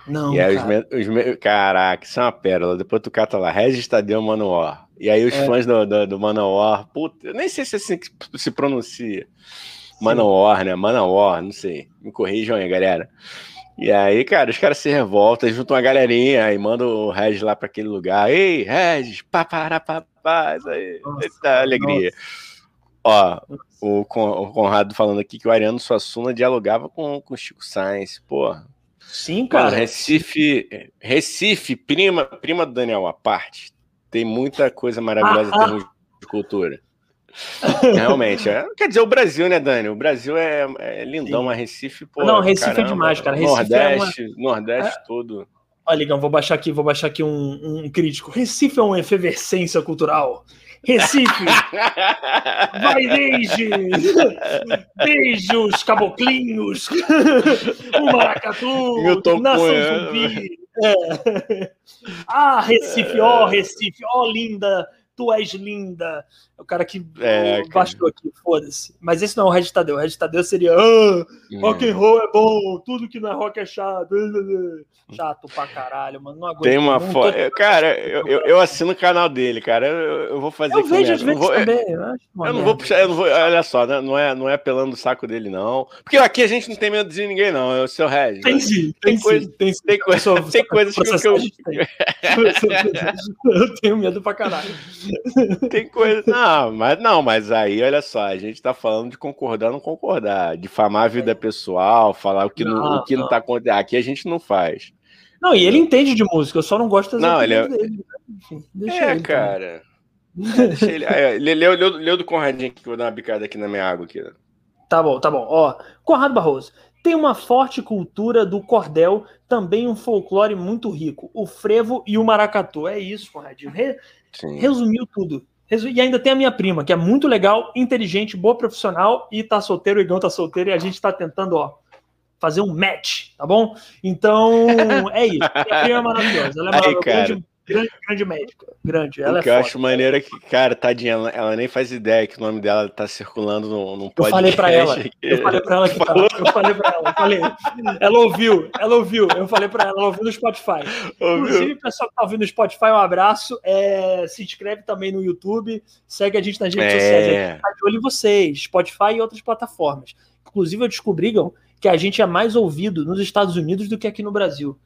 Não, e aí cara. Os, os, caraca, isso é uma pérola. Depois tu cata lá, Regis Tadeu Manowar. E aí os é. fãs do, do, do Manowar, puta, eu nem sei se é assim que se pronuncia. Sim. Manowar, né? Manowar, não sei. Me corrijam aí, galera. E aí, cara, os caras se revoltam, juntam uma galerinha e mandam o Regis lá para aquele lugar. Ei, Regis, papara, papá, isso aí. Nossa, Eita, alegria. Nossa. Ó, o, Conrado falando aqui que o Ariano Suassuna dialogava com, com o Chico Sainz. Pô, Sim, cara. Recife, Recife, prima, prima do Daniel, a parte, tem muita coisa maravilhosa ah, em termos de cultura. Realmente, é. quer dizer, o Brasil, né, Dani? O Brasil é, é lindão, mas Recife, pô. Não, Recife é caramba, é demais, cara. Recife Nordeste, é uma... Nordeste é. todo. Olha, Ligão, vou baixar aqui, vou baixar aqui um, um crítico. Recife é uma efervescência cultural. Recife. Vai desde, desde os caboclinhos, o maracatu, nação zumbi. É. Ah, Recife, ó, oh, Recife, ó, oh, linda, tu és linda. O cara que é, bastou aqui, foda-se. Mas esse não é o Red Tadeu. O Red Tadeu seria ah, rock and roll é bom, tudo que não é rock é chato. Chato pra caralho, mano. Não aguento. Tem uma foto. Tô... Cara, eu, eu, eu, assino o canal dele, cara. Eu, eu vou fazer Eu vejo às vezes também. Eu, eu não vou puxar, eu não vou. Olha só, né? não é, não é pelando o saco dele, não. Porque aqui a gente não tem medo de ninguém, não. É o seu Red. Tem sim, tem, tem coisa, sim. Tem, tem, coisa, tem coisas que eu. eu tenho medo pra caralho. Tem coisa. Não, mas não, mas aí, olha só, a gente tá falando de concordar ou não concordar, difamar a vida é. pessoal, falar o que não, não o que não, não tá acontecendo. Aqui a gente não faz. Não, e ele entende de música, eu só não gosto das não, ele é... dele. Enfim, deixa é, ele, cara. Deixa ele. Aí, leu, leu, leu do Conradinho que eu vou dar uma bicada aqui na minha água aqui. Tá bom, tá bom. Ó, Conrado Barroso. Tem uma forte cultura do cordel, também um folclore muito rico. O frevo e o maracatu. É isso, Conradinho. Re... Resumiu tudo. E ainda tem a minha prima, que é muito legal, inteligente, boa profissional e tá solteiro, o Igão tá solteiro e a gente tá tentando, ó, fazer um match, tá bom? Então, é isso. A prima é maravilhosa. Ela é maravilhosa grande, grande médica. Grande. Ela o é que eu acho maneiro é que, cara, tadinha, ela, ela, nem faz ideia que o nome dela tá circulando num, num podcast. Eu falei pra ela. Eu falei pra ela que tá. Eu falei pra ela. Falei. Ela ouviu, ela ouviu. Eu falei pra ela, ela ouviu no Spotify. Ouviu. Inclusive, pessoal que tá ouvindo no Spotify, um abraço. É, se inscreve também no YouTube. Segue a gente nas redes é. sociais. Tá de olho em vocês. Spotify e outras plataformas. Inclusive, eu descobri, que a gente é mais ouvido nos Estados Unidos do que aqui no Brasil.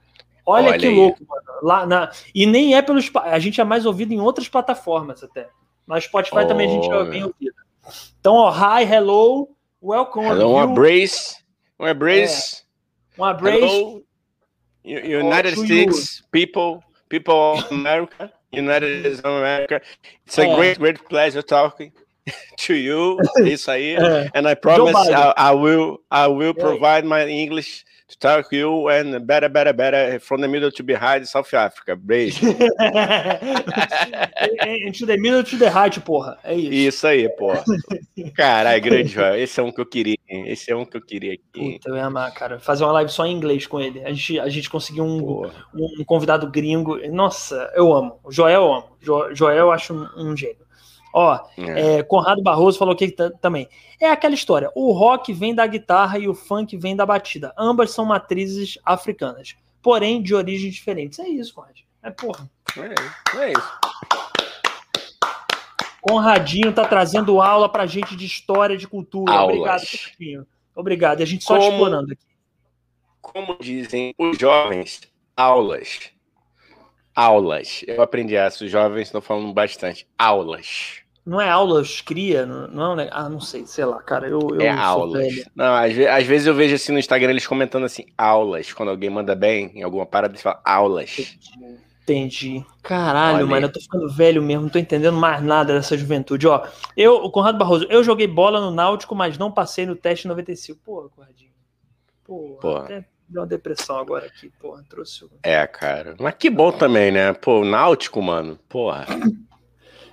Olha, Olha que aí. louco, mano. Lá na... E nem é pelos. A gente é mais ouvido em outras plataformas até. Na Spotify oh. também a gente é bem ouvido. Então, ó, hi, hello, welcome. Hello, um abraço. Um abraço. É. Um abraço. United States you. people, people of America, United States of America. It's a é. great, great pleasure talking to you. Isso aí. É. And I promise I, I, will, I will provide my English to talk you and better, better, better from the middle to behind South Africa. Beijo. Into the middle to the right, porra. É isso. Isso aí, porra. Caralho, grande Joel. Esse é um que eu queria. Esse é um que eu queria aqui. Puta, eu ia amar, cara. Fazer uma live só em inglês com ele. A gente, a gente conseguiu um, um, convidado gringo. Nossa, eu amo. O Joel eu amo. Jo, Joel eu acho um, um gênio. Ó, é. É, Conrado Barroso falou que também. É aquela história: o rock vem da guitarra e o funk vem da batida. Ambas são matrizes africanas, porém de origens diferentes. É isso, Conrado. É porra. É, é isso. Conradinho tá trazendo aula pra gente de história, de cultura. Aulas. Obrigado, Conradinho. Obrigado. E a gente só como, explorando aqui. Como dizem os jovens, aulas. Aulas. Eu aprendi essa, os jovens estão falando bastante. Aulas. Não é aulas cria? Não, é Ah, não sei, sei lá, cara. Eu, eu é aulas. Não, às, às, vezes eu vejo assim no Instagram eles comentando assim, aulas. Quando alguém manda bem em alguma parada, eles falam aulas. Entendi. Caralho, Olha. mano, eu tô ficando velho mesmo, não tô entendendo mais nada dessa juventude. Ó, eu, o Conrado Barroso, eu joguei bola no Náutico, mas não passei no teste 95. Porra, Conradinho. Porra, Porra. até deu uma depressão agora aqui, porra, trouxe. É, cara. Mas que bom também, né? Pô, o Náutico, mano, porra.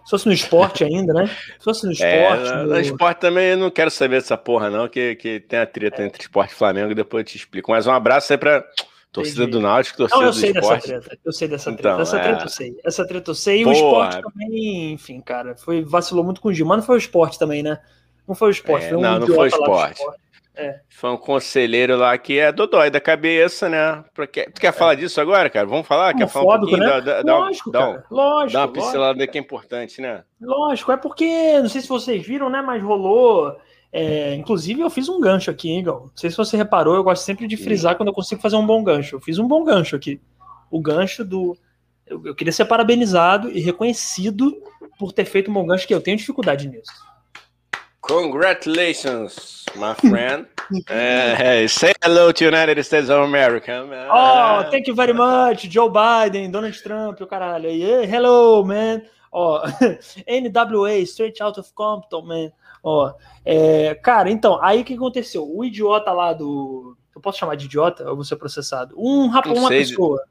Se fosse no esporte ainda, né? Se fosse no é, esporte. É, no... no... esporte também eu não quero saber dessa porra, não, que, que tem a treta é. entre esporte e Flamengo, depois eu te explico. Mas um abraço aí pra torcida Entendi. do Náutico, torcida não, eu sei do esporte. Dessa treta, eu sei dessa treta. Então, essa é... treta eu sei. Essa treta eu sei. E o esporte também, enfim, cara, foi, vacilou muito com o Gil. Mas não foi o esporte também, né? Não foi o esporte. É, foi um não, não foi o esporte. É. Foi um conselheiro lá que é dodói da cabeça, né? Porque, tu quer é. falar disso agora, cara? Vamos falar? Quer falar um pouquinho? Né? Da, da, lógico, dá, cara. lógico. Dá uma pincelada que é importante, né? Lógico, é porque, não sei se vocês viram, né? Mas rolou. É, inclusive, eu fiz um gancho aqui, hein, Gal? Não sei se você reparou, eu gosto sempre de frisar quando eu consigo fazer um bom gancho. Eu fiz um bom gancho aqui. O gancho do. Eu, eu queria ser parabenizado e reconhecido por ter feito um bom gancho, que eu tenho dificuldade nisso. Congratulations, my friend. É, é, say hello to United States of America. Oh, thank you very much, Joe Biden, Donald Trump, o caralho. Yeah, hello, man. Ó, oh, NWA, Straight Out of Compton, man. Ó, é, cara, então, aí o que aconteceu? O idiota lá do. Eu posso chamar de idiota ou vou ser processado? Um rapaz, uma pessoa.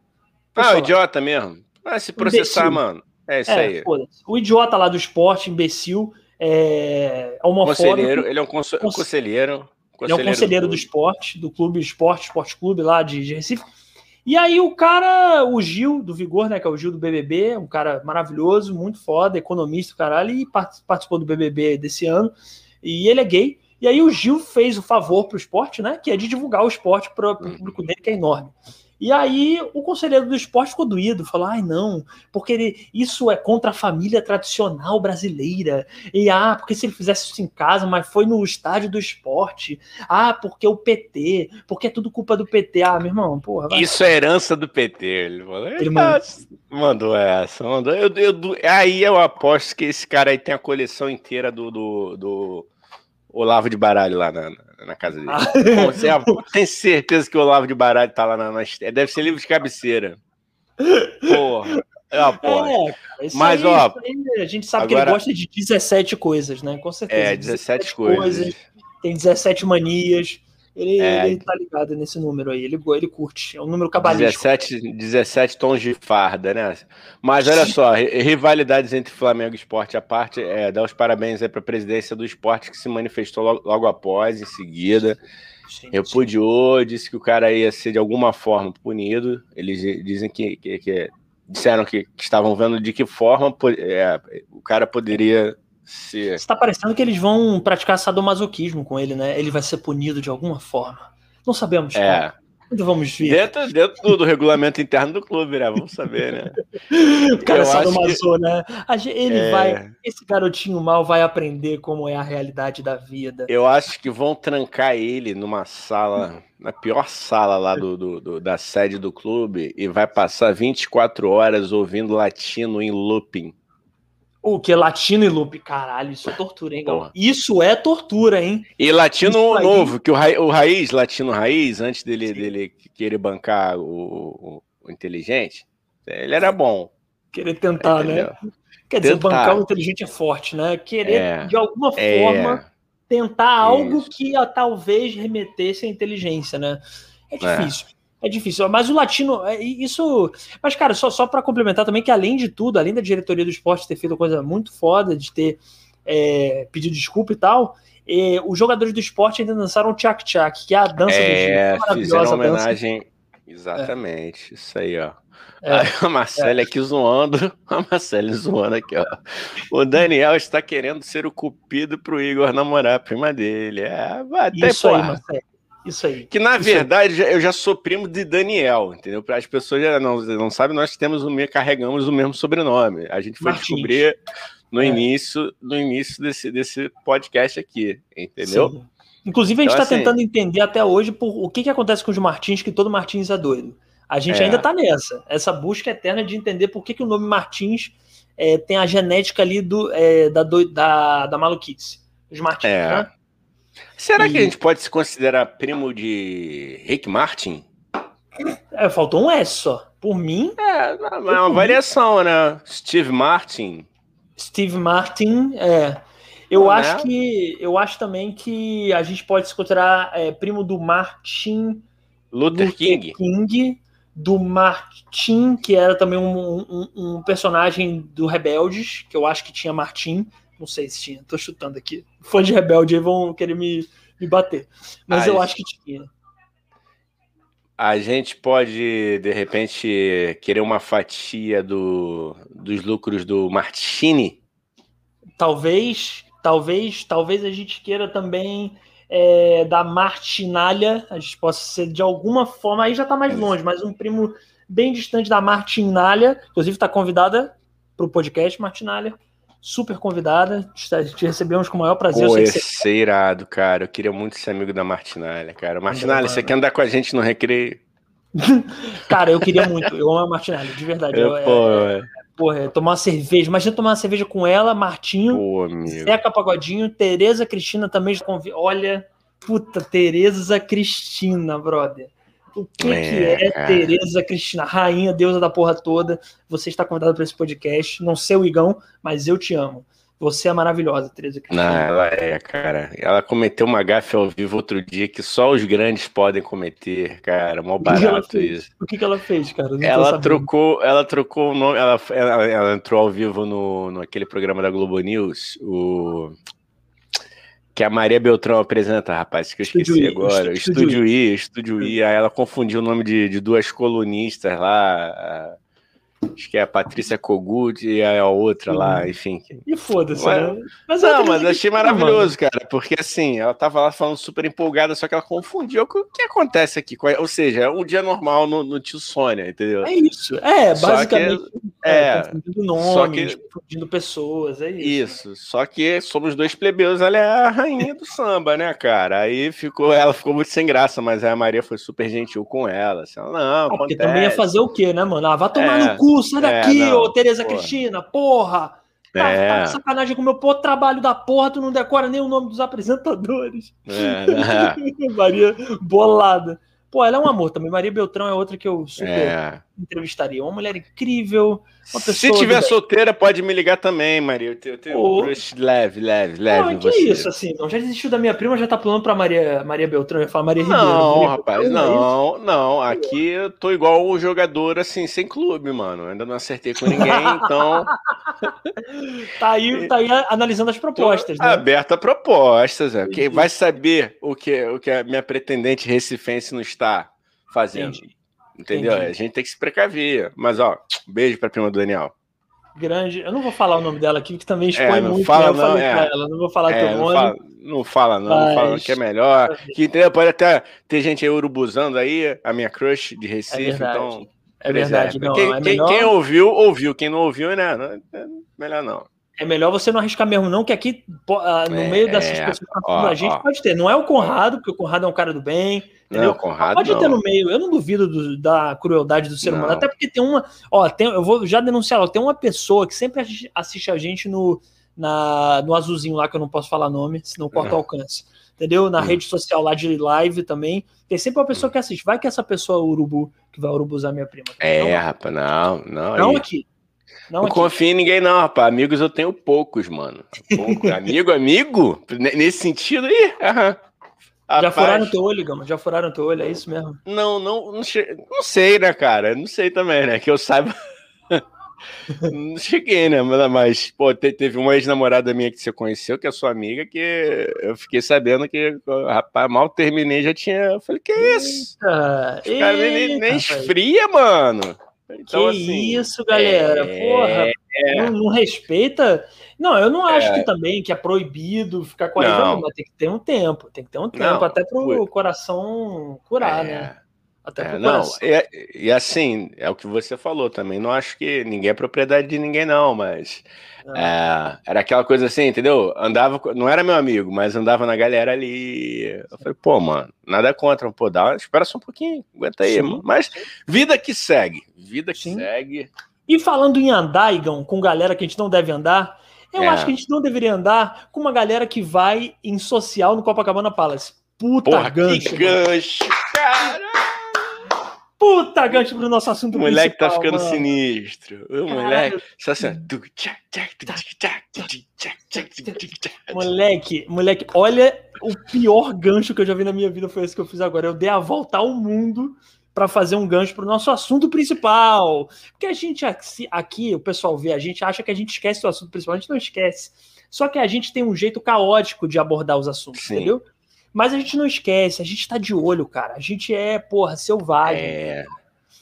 Ah, o idiota mesmo. Vai se processar, imbecil. mano. É isso é, aí. O idiota lá do esporte, imbecil, é homofóbico. Conselheiro, ele é um conselheiro. conselheiro ele é um conselheiro do, do esporte, do clube Esporte, Esporte Clube lá de, de Recife. E aí o cara, o Gil do Vigor, né, que é o Gil do BBB, um cara maravilhoso, muito foda, economista, caralho, e participou do BBB desse ano. E ele é gay. E aí o Gil fez o favor pro esporte, né, que é de divulgar o esporte para o público dele, que é enorme. E aí o conselheiro do esporte ficou doído, falou: ai não, porque ele, isso é contra a família tradicional brasileira. E ah, porque se ele fizesse isso em casa, mas foi no estádio do esporte. Ah, porque o PT, porque é tudo culpa do PT. Ah, meu irmão, porra. Vai. Isso é herança do PT. Ele falou: ele mandou. mandou essa, mandou. Eu, eu, aí eu aposto que esse cara aí tem a coleção inteira do, do, do Olavo de Baralho lá na, na casa dele. Ah. Bom, você, tem certeza que o Olavo de Baralho tá lá na, na. Deve ser livro de cabeceira. Porra. Eu aposto. É, Mas, aí, ó. a gente sabe agora... que ele gosta de 17 coisas, né? Com certeza. É, 17, 17 coisas. coisas. Tem 17 manias. Ele, é. ele tá ligado nesse número aí, ele, ele curte. É um número cabalístico. 17, 17 tons de farda, né? Mas olha só, rivalidades entre Flamengo e esporte à parte, é, dá os parabéns aí para a presidência do esporte que se manifestou logo, logo após, em seguida. Sim, repudiou, disse que o cara ia ser de alguma forma punido. Eles dizem que, que, que disseram que, que, estavam vendo de que forma é, o cara poderia se... Está parecendo que eles vão praticar sadomasoquismo com ele, né? Ele vai ser punido de alguma forma. Não sabemos. É. Onde vamos ver? Dentro, dentro do, do, regulamento interno do clube, né? Vamos saber, né? o cara sadomaso, que... né? Ele é... vai. Esse garotinho mal vai aprender como é a realidade da vida. Eu acho que vão trancar ele numa sala, na pior sala lá do, do, do da sede do clube, e vai passar 24 horas ouvindo latino em looping. O que? Latino e loop. Caralho, isso é tortura, hein, Gal? Isso é tortura, hein? E latino aí... novo, que o, ra... o raiz, latino raiz, antes dele, dele querer bancar o, o, inteligente, ele era bom. Querer tentar, né? Quer dizer, tentar. bancar o inteligente é forte, né? Querer, é. de alguma é. forma, tentar algo isso. que a, talvez remetesse à inteligência, né? É, é. difícil. É. É difícil, mas o latino, é, isso. Mas, cara, só, só para complementar também, que além de tudo, além da diretoria do esporte ter feito coisa muito foda, de ter é, pedido desculpa e tal, é, os jogadores do esporte ainda dançaram o Tchak Tchak, que é a dança é, do Gil, fizeram homenagem. Dança. Exatamente, isso aí, ó. É, a Marcela é. aqui zoando, a Marcela zoando aqui, ó. O Daniel está querendo ser o cupido pro Igor namorar a prima dele. É, até Isso aí, Marcelo. Isso aí. Que na verdade aí. eu já sou primo de Daniel, entendeu? Para as pessoas já não, não sabem, nós temos o mesmo, carregamos o mesmo sobrenome. A gente foi Martins. descobrir no é. início, no início desse, desse podcast aqui, entendeu? Sim. Inclusive, a gente está então, assim, tentando entender até hoje por, o que, que acontece com os Martins, que todo Martins é doido. A gente é. ainda está nessa, essa busca eterna de entender por que, que o nome Martins é, tem a genética ali do, é, da, do, da, da maluquice. Os Martins, é. né? Será e... que a gente pode se considerar primo de Rick Martin? É, faltou um S só. Por mim. É, é uma variação, né? Steve Martin. Steve Martin, é. Eu Não acho é? que. Eu acho também que a gente pode se considerar é, primo do Martin Luther, Luther King. King. Do Martin, que era também um, um, um personagem do Rebeldes, que eu acho que tinha Martin. Não sei se tinha, tô chutando aqui. Fãs de Rebelde aí vão querer me, me bater. Mas a eu gente, acho que tinha. A gente pode, de repente, querer uma fatia do, dos lucros do Martini? Talvez, talvez, talvez a gente queira também é, da Martinalha. A gente possa ser de alguma forma, aí já está mais longe, mas um primo bem distante da Martinalha. Inclusive, está convidada para o podcast, Martinalha super convidada. Te recebemos com o maior prazer. Pô, ser irado, cara. Eu queria muito ser amigo da Martinalha, cara. Martinalha, você quer andar com a gente no recreio? cara, eu queria muito. Eu amo a Martinalha, de verdade. Eu, pô, é, é, porra, é, tomar uma cerveja. Imagina tomar uma cerveja com ela, Martinho, pô, Seca Pagodinho, Tereza Cristina também. Olha, Puta, Tereza Cristina, brother. O que é, que é Tereza Cristina, rainha, deusa da porra toda? Você está convidado para esse podcast. Não sei o Igão, mas eu te amo. Você é maravilhosa, Tereza Cristina. Não, ela é, cara. Ela cometeu uma gafe ao vivo outro dia que só os grandes podem cometer, cara. Mó barato isso. O que, que ela fez, cara? ela trocou, ela trocou o nome. Ela, ela, ela entrou ao vivo no, no aquele programa da Globo News, o que a Maria Beltrão apresenta, rapaz, que eu esqueci agora. Estúdio, Estúdio I, Estúdio I. Aí ela confundiu o nome de, de duas colunistas lá. Acho que é a Patrícia Kogut e a outra lá, uhum. enfim. E foda-se, né? Mas não, mas achei maravilhoso, cara, porque assim, ela tava lá falando super empolgada, só que ela confundiu com o que acontece aqui. Ou seja, é um dia normal no, no tio Sônia, entendeu? É isso. É, basicamente. Que, é, é, confundindo nomes, só que, confundindo pessoas, é isso. Isso, só que somos dois plebeus, ela é a rainha do samba, né, cara? Aí ficou, ela ficou muito sem graça, mas a Maria foi super gentil com ela. Assim, ela não, é, porque também ia fazer o quê, né, mano? Ah, vai tomar é. no cu cu, sai daqui, é, ô Tereza porra. Cristina, porra! Tá, é. tá sacanagem com o meu pô, trabalho da porra, tu não decora nem o nome dos apresentadores. É, né? Maria bolada. Pô, ela é um amor também. Maria Beltrão é outra que eu super é. Entrevistaria. Uma mulher incrível. Uma Se tiver solteira, pode me ligar também, Maria. Eu tenho, eu tenho um crush leve, leve, leve. Não, que você. isso, assim. Não, já desistiu da minha prima, já tá pulando pra Maria, Maria Beltrão. Eu Maria Ribeiro. Não, Maria rapaz, é não, é não. Aqui eu tô igual um jogador, assim, sem clube, mano. Ainda não acertei com ninguém, então. tá, aí, tá aí analisando as propostas, né? Aberta a propostas, é. Quem vai saber o que, o que a minha pretendente recifense não está está fazendo. Entendi. Entendeu? Entendi. A gente tem que se precaver. Mas, ó, beijo pra prima do Daniel. Grande. Eu não vou falar o nome dela aqui, que também expõe é, muito. Fala, né? não, é. ela. Não vou falar é, teu nome. Fala, não fala, não. Mas... Não fala, que é melhor. Que entendeu? Pode até ter gente aí urubuzando aí, a minha crush de Recife, é então. É verdade, não. Quem, é quem, quem, ouviu, ouviu. Quem não ouviu, né? É melhor não. É melhor você não arriscar mesmo, não, que aqui, no é, meio dessas pessoas que ó, a gente, ó. pode ter. Não é o Conrado, porque o Conrado é um cara do bem. Entendeu? Não, Conrado, pode não. ter no meio. Eu não duvido do, da crueldade do ser não. humano. Até porque tem uma. Ó, tem, eu vou já denunciar, ó, tem uma pessoa que sempre assiste a gente no, na, no azulzinho lá, que eu não posso falar nome, senão corta o alcance. Entendeu? Na hum. rede social lá de live também. Tem sempre uma pessoa que assiste. Vai que essa pessoa é urubu, que vai urubuzar minha prima. É, rapaz, não, não. Não aí. aqui. Não, não confio em ninguém, não, rapaz. Amigos eu tenho poucos, mano. Pouco. amigo, amigo? Nesse sentido aí? Aham. Rapaz, já furaram teu olho, Gama? Já furaram teu olho, é isso mesmo? Não, não, não, che... não sei, né, cara? Não sei também, né? Que eu saiba. não cheguei, né? Mas, pô, teve uma ex-namorada minha que você conheceu, que é sua amiga, que eu fiquei sabendo que, rapaz, mal terminei, já tinha. Eu falei, que é isso? Eita, Os caras nem, nem esfria, mano. Então, que assim, isso, galera. É... Porra, não, não, respeita. Não, eu não acho é... que também que é proibido ficar com a mas tem que ter um tempo. Tem que ter um tempo não, até pro foi... coração curar, é... né? Até é, não, e, e, assim, é o que você falou também. Não acho que ninguém é propriedade de ninguém, não, mas é, era aquela coisa assim, entendeu? Andava, não era meu amigo, mas andava na galera ali. Eu falei, pô, mano, nada contra, pô, dá, espera só um pouquinho, aguenta aí, mano. Mas vida que segue, vida que Sim. segue. E falando em andar, Igão, com galera que a gente não deve andar, eu é. acho que a gente não deveria andar com uma galera que vai em social no Copacabana Palace. Puta Porra, gancho. Que gancho, cara! Puta gancho pro nosso assunto O moleque tá ficando mano. sinistro. O moleque. Só assim, Moleque, moleque, olha o pior gancho que eu já vi na minha vida foi esse que eu fiz agora. Eu dei a volta ao mundo para fazer um gancho pro nosso assunto principal. Porque a gente aqui, o pessoal vê, a gente acha que a gente esquece o assunto principal, a gente não esquece. Só que a gente tem um jeito caótico de abordar os assuntos, Sim. entendeu? Mas a gente não esquece, a gente tá de olho, cara. A gente é, porra, selvagem. É.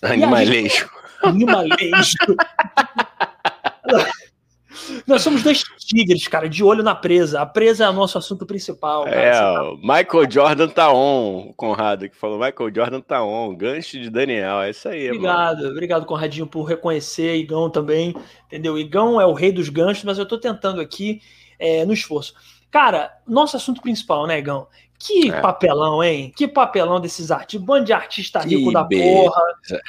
Animalejo. Animalejo. Nós somos dois tigres, cara, de olho na presa. A presa é o nosso assunto principal. Cara. É, tá... Michael Jordan tá on, Conrado, que falou Michael Jordan tá on, gancho de Daniel, é isso aí, Obrigado, mano. obrigado, Conradinho, por reconhecer, Igão também, entendeu? Igão é o rei dos ganchos, mas eu tô tentando aqui é, no esforço. Cara, nosso assunto principal, né, Igão? Que é. papelão, hein? Que papelão desses artistas. Bando de artista que rico da porra.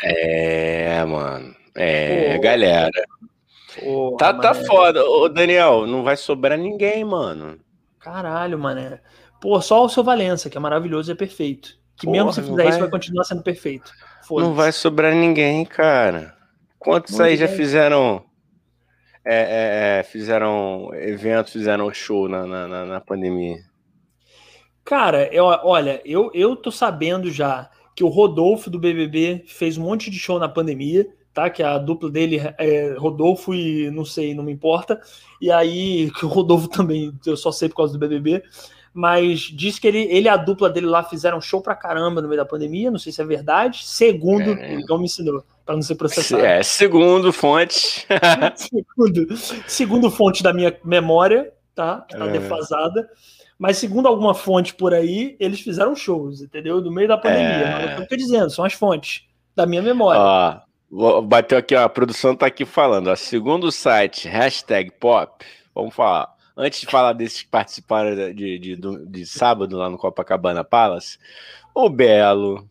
É, mano. É, Pô. galera. Porra, tá, tá foda. Ô, Daniel, não vai sobrar ninguém, mano. Caralho, mané. Pô, só o seu Valença, que é maravilhoso e é perfeito. Que Porra, mesmo se fizer vai... isso, vai continuar sendo perfeito. Não vai sobrar ninguém, cara. Quantos Muito aí bem. já fizeram é, é, é, fizeram eventos, fizeram show na, na, na pandemia? Cara, eu, olha, eu, eu tô sabendo já que o Rodolfo do BBB fez um monte de show na pandemia, tá? Que a dupla dele é Rodolfo e não sei, não me importa. E aí, que o Rodolfo também, eu só sei por causa do BBB. Mas diz que ele, ele e a dupla dele lá fizeram show pra caramba no meio da pandemia. Não sei se é verdade. Segundo, é. o Igão me ensinou para não ser processado. É, segundo fonte. segundo, segundo fonte da minha memória, tá? Que tá é. defasada. Mas segundo alguma fonte por aí, eles fizeram shows, entendeu? No meio da pandemia. É... Mas eu tô dizendo, são as fontes da minha memória. Ó, bateu aqui, ó, a produção tá aqui falando. Ó, segundo o site, hashtag pop, vamos falar. Antes de falar desses que participaram de, de, de, de sábado lá no Copacabana Palace, o Belo,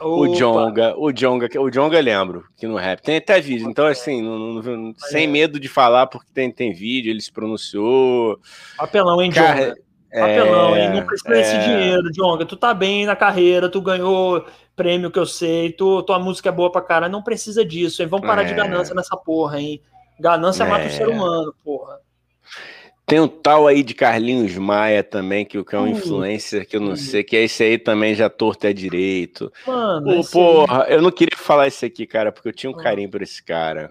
o Jonga, o Jonga, o Jonga lembro que no rap tem até vídeo, então assim, não, não, sem medo de falar porque tem, tem vídeo, ele se pronunciou. Apelão, hein, Jonga? Apelão, é, hein? Não precisa é... desse dinheiro, Jonga. Tu tá bem na carreira, tu ganhou prêmio que eu sei, tu, tua música é boa pra cara, não precisa disso, hein? Vamos parar é... de ganância nessa porra, hein? Ganância mata o ser é. humano, porra. Tem um tal aí de Carlinhos Maia também, que, que é um uh, influencer que eu não uh. sei, que é esse aí também já torto é direito. Mano, Pô, porra, aí... eu não queria falar isso aqui, cara, porque eu tinha um carinho por esse cara.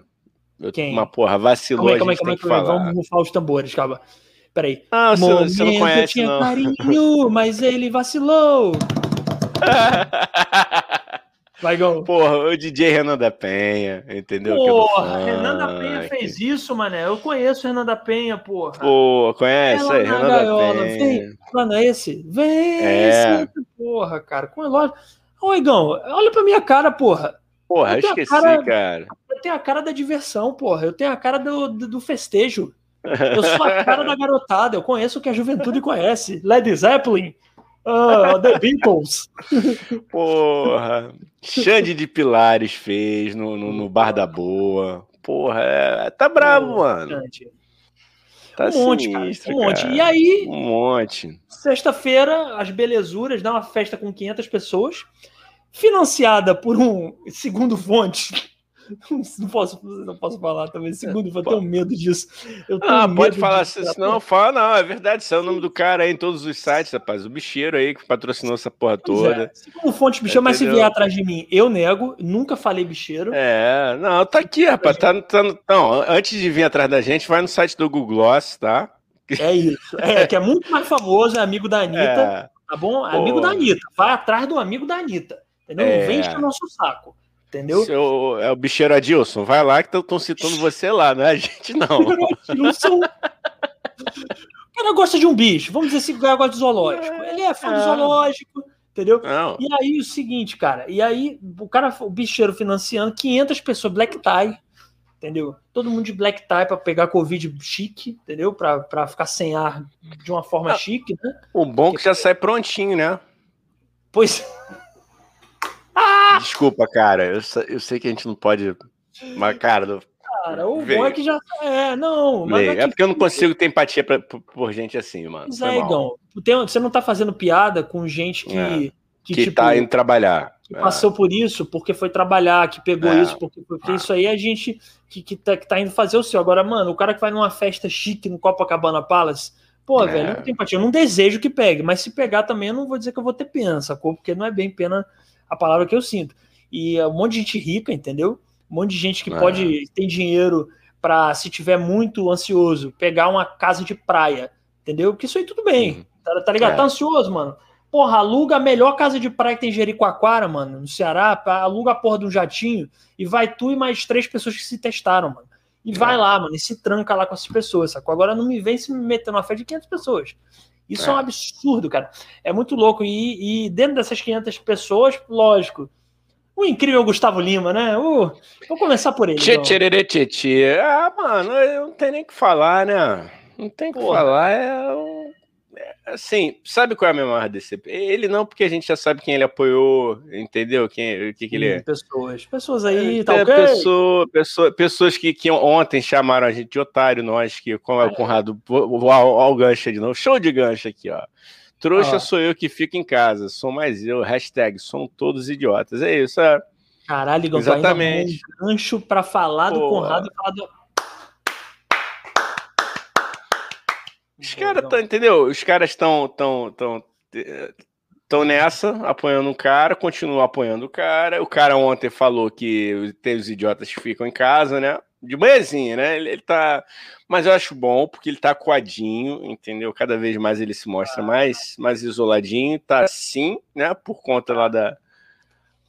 Eu, Quem? Uma porra, vacilou, é, como é, como é, que falar. Vamos bufar os tambores, calma. Peraí. Ah, você, você não conhece, eu tinha não. carinho, mas ele vacilou. Vai, Gol. Porra, o DJ Renan da Penha, entendeu? Porra, Renan da Penha fez isso, mané. Eu conheço o Renan da Penha, porra. Pô, conhece aí, Renan gaiola. da Penha. Vem, mano, é esse? Vem, é. esse, porra, cara. Com loja. Ô, Igão, olha pra minha cara, porra. Porra, eu, eu esqueci, cara, cara, Eu tenho a cara da diversão, porra. Eu tenho a cara do, do, do festejo. Eu sou a cara da garotada. Eu conheço o que a juventude conhece. Led Zeppelin. Uh, The Beatles. Porra. Xande de Pilares fez no, no, no Bar da Boa. Porra, é, tá bravo, mano. Tá um monte, sinistro, cara. Um monte. E aí, um monte. Sexta-feira, as belezuras dá uma festa com 500 pessoas, financiada por um, segundo fonte, Não posso, não posso falar também. Segundo, eu tenho medo disso. Eu ah, pode falar assim, não, fala, não, é verdade, isso é o nome do cara aí em todos os sites, rapaz. O bicheiro aí que patrocinou essa porra toda. É. Segundo fonte, bicheiro, mas se vier atrás de mim, eu nego, nunca falei bicheiro. É, não, tá aqui, rapaz. Tá, tá, não, antes de vir atrás da gente, vai no site do Google Gloss, tá? É isso. É, que é muito mais famoso, é amigo da Anitta. É. Tá bom? É amigo da Anitta. Vai atrás do amigo da Anitta. Entendeu? Não é. vem encher o nosso saco. Entendeu? Seu, é o bicheiro Adilson, vai lá que estão citando você lá, não é a gente, não. Adilson. o cara gosta de um bicho, vamos dizer assim, o cara gosta de zoológico. Ele é fã é. do zoológico, entendeu? Não. E aí o seguinte, cara, e aí o cara, o bicheiro financiando 500 pessoas, black tie, entendeu? Todo mundo de black tie para pegar Covid chique, entendeu? Para ficar sem ar de uma forma ah, chique, né? O bom é que já sai prontinho, né? Pois Desculpa, cara. Eu, eu sei que a gente não pode. Mas, cara. Cara, o bom é que já. É, não. Mas é, é porque eu não consigo ter empatia pra, por, por, gente assim, mano. Mas é, Igão. Você não tá fazendo piada com gente que. É. Que, que tipo, tá indo trabalhar. Que é. passou por isso, porque foi trabalhar, que pegou é. isso, porque, porque isso aí é a gente que, que, tá, que tá indo fazer o seu. Agora, mano, o cara que vai numa festa chique no Copacabana Palace, pô, é. velho, não tem empatia. Eu não desejo que pegue, mas se pegar também, eu não vou dizer que eu vou ter pena, sacou? Porque não é bem pena a palavra que eu sinto. E é um monte de gente rica, entendeu? Um monte de gente que é. pode ter dinheiro para, se tiver muito ansioso, pegar uma casa de praia, entendeu? Porque isso aí tudo bem, uhum. tá, tá, ligado? É. Tá ansioso, mano. Porra, aluga a melhor casa de praia que tem Jericoacoara, mano, no Ceará, aluga a porra de um jatinho e vai tu e mais três pessoas que se testaram, mano. E vai é. lá, mano, e se tranca lá com essas pessoas, sacou? Agora não me vem se me meter numa festa de 500 pessoas. Isso é. é um absurdo, cara. É muito louco. E, e, dentro dessas 500 pessoas, lógico, o incrível Gustavo Lima, né? Uh, vou começar por ele. Tchê, tchê, tchê, tchê. Ah, mano, eu não tem nem o que falar, né? Não tem o que falar. É um assim, sabe qual é a maior decepção? Ele não, porque a gente já sabe quem ele apoiou, entendeu? Quem, o que, que ele é. Pessoas, pessoas aí, é, tá okay. pessoa, pessoa, pessoas que, que ontem chamaram a gente de otário, nós, que como é o Conrado, o, o, o gancho de novo, show de gancho aqui, ó. Trouxa ah. sou eu que fico em casa, sou mais eu. Hashtag, são todos idiotas. É isso, é. Caralho, Igor, Exatamente. Um gancho pra falar do Conrado e falar do. Os caras estão, entendeu? Os caras estão tão, tão, tão nessa, apoiando o cara, continuam apoiando o cara. O cara ontem falou que tem os idiotas que ficam em casa, né? De manhãzinha, né? Ele, ele tá. Mas eu acho bom, porque ele tá coadinho, entendeu? Cada vez mais ele se mostra mais, mais isoladinho, tá assim, né? Por conta lá da.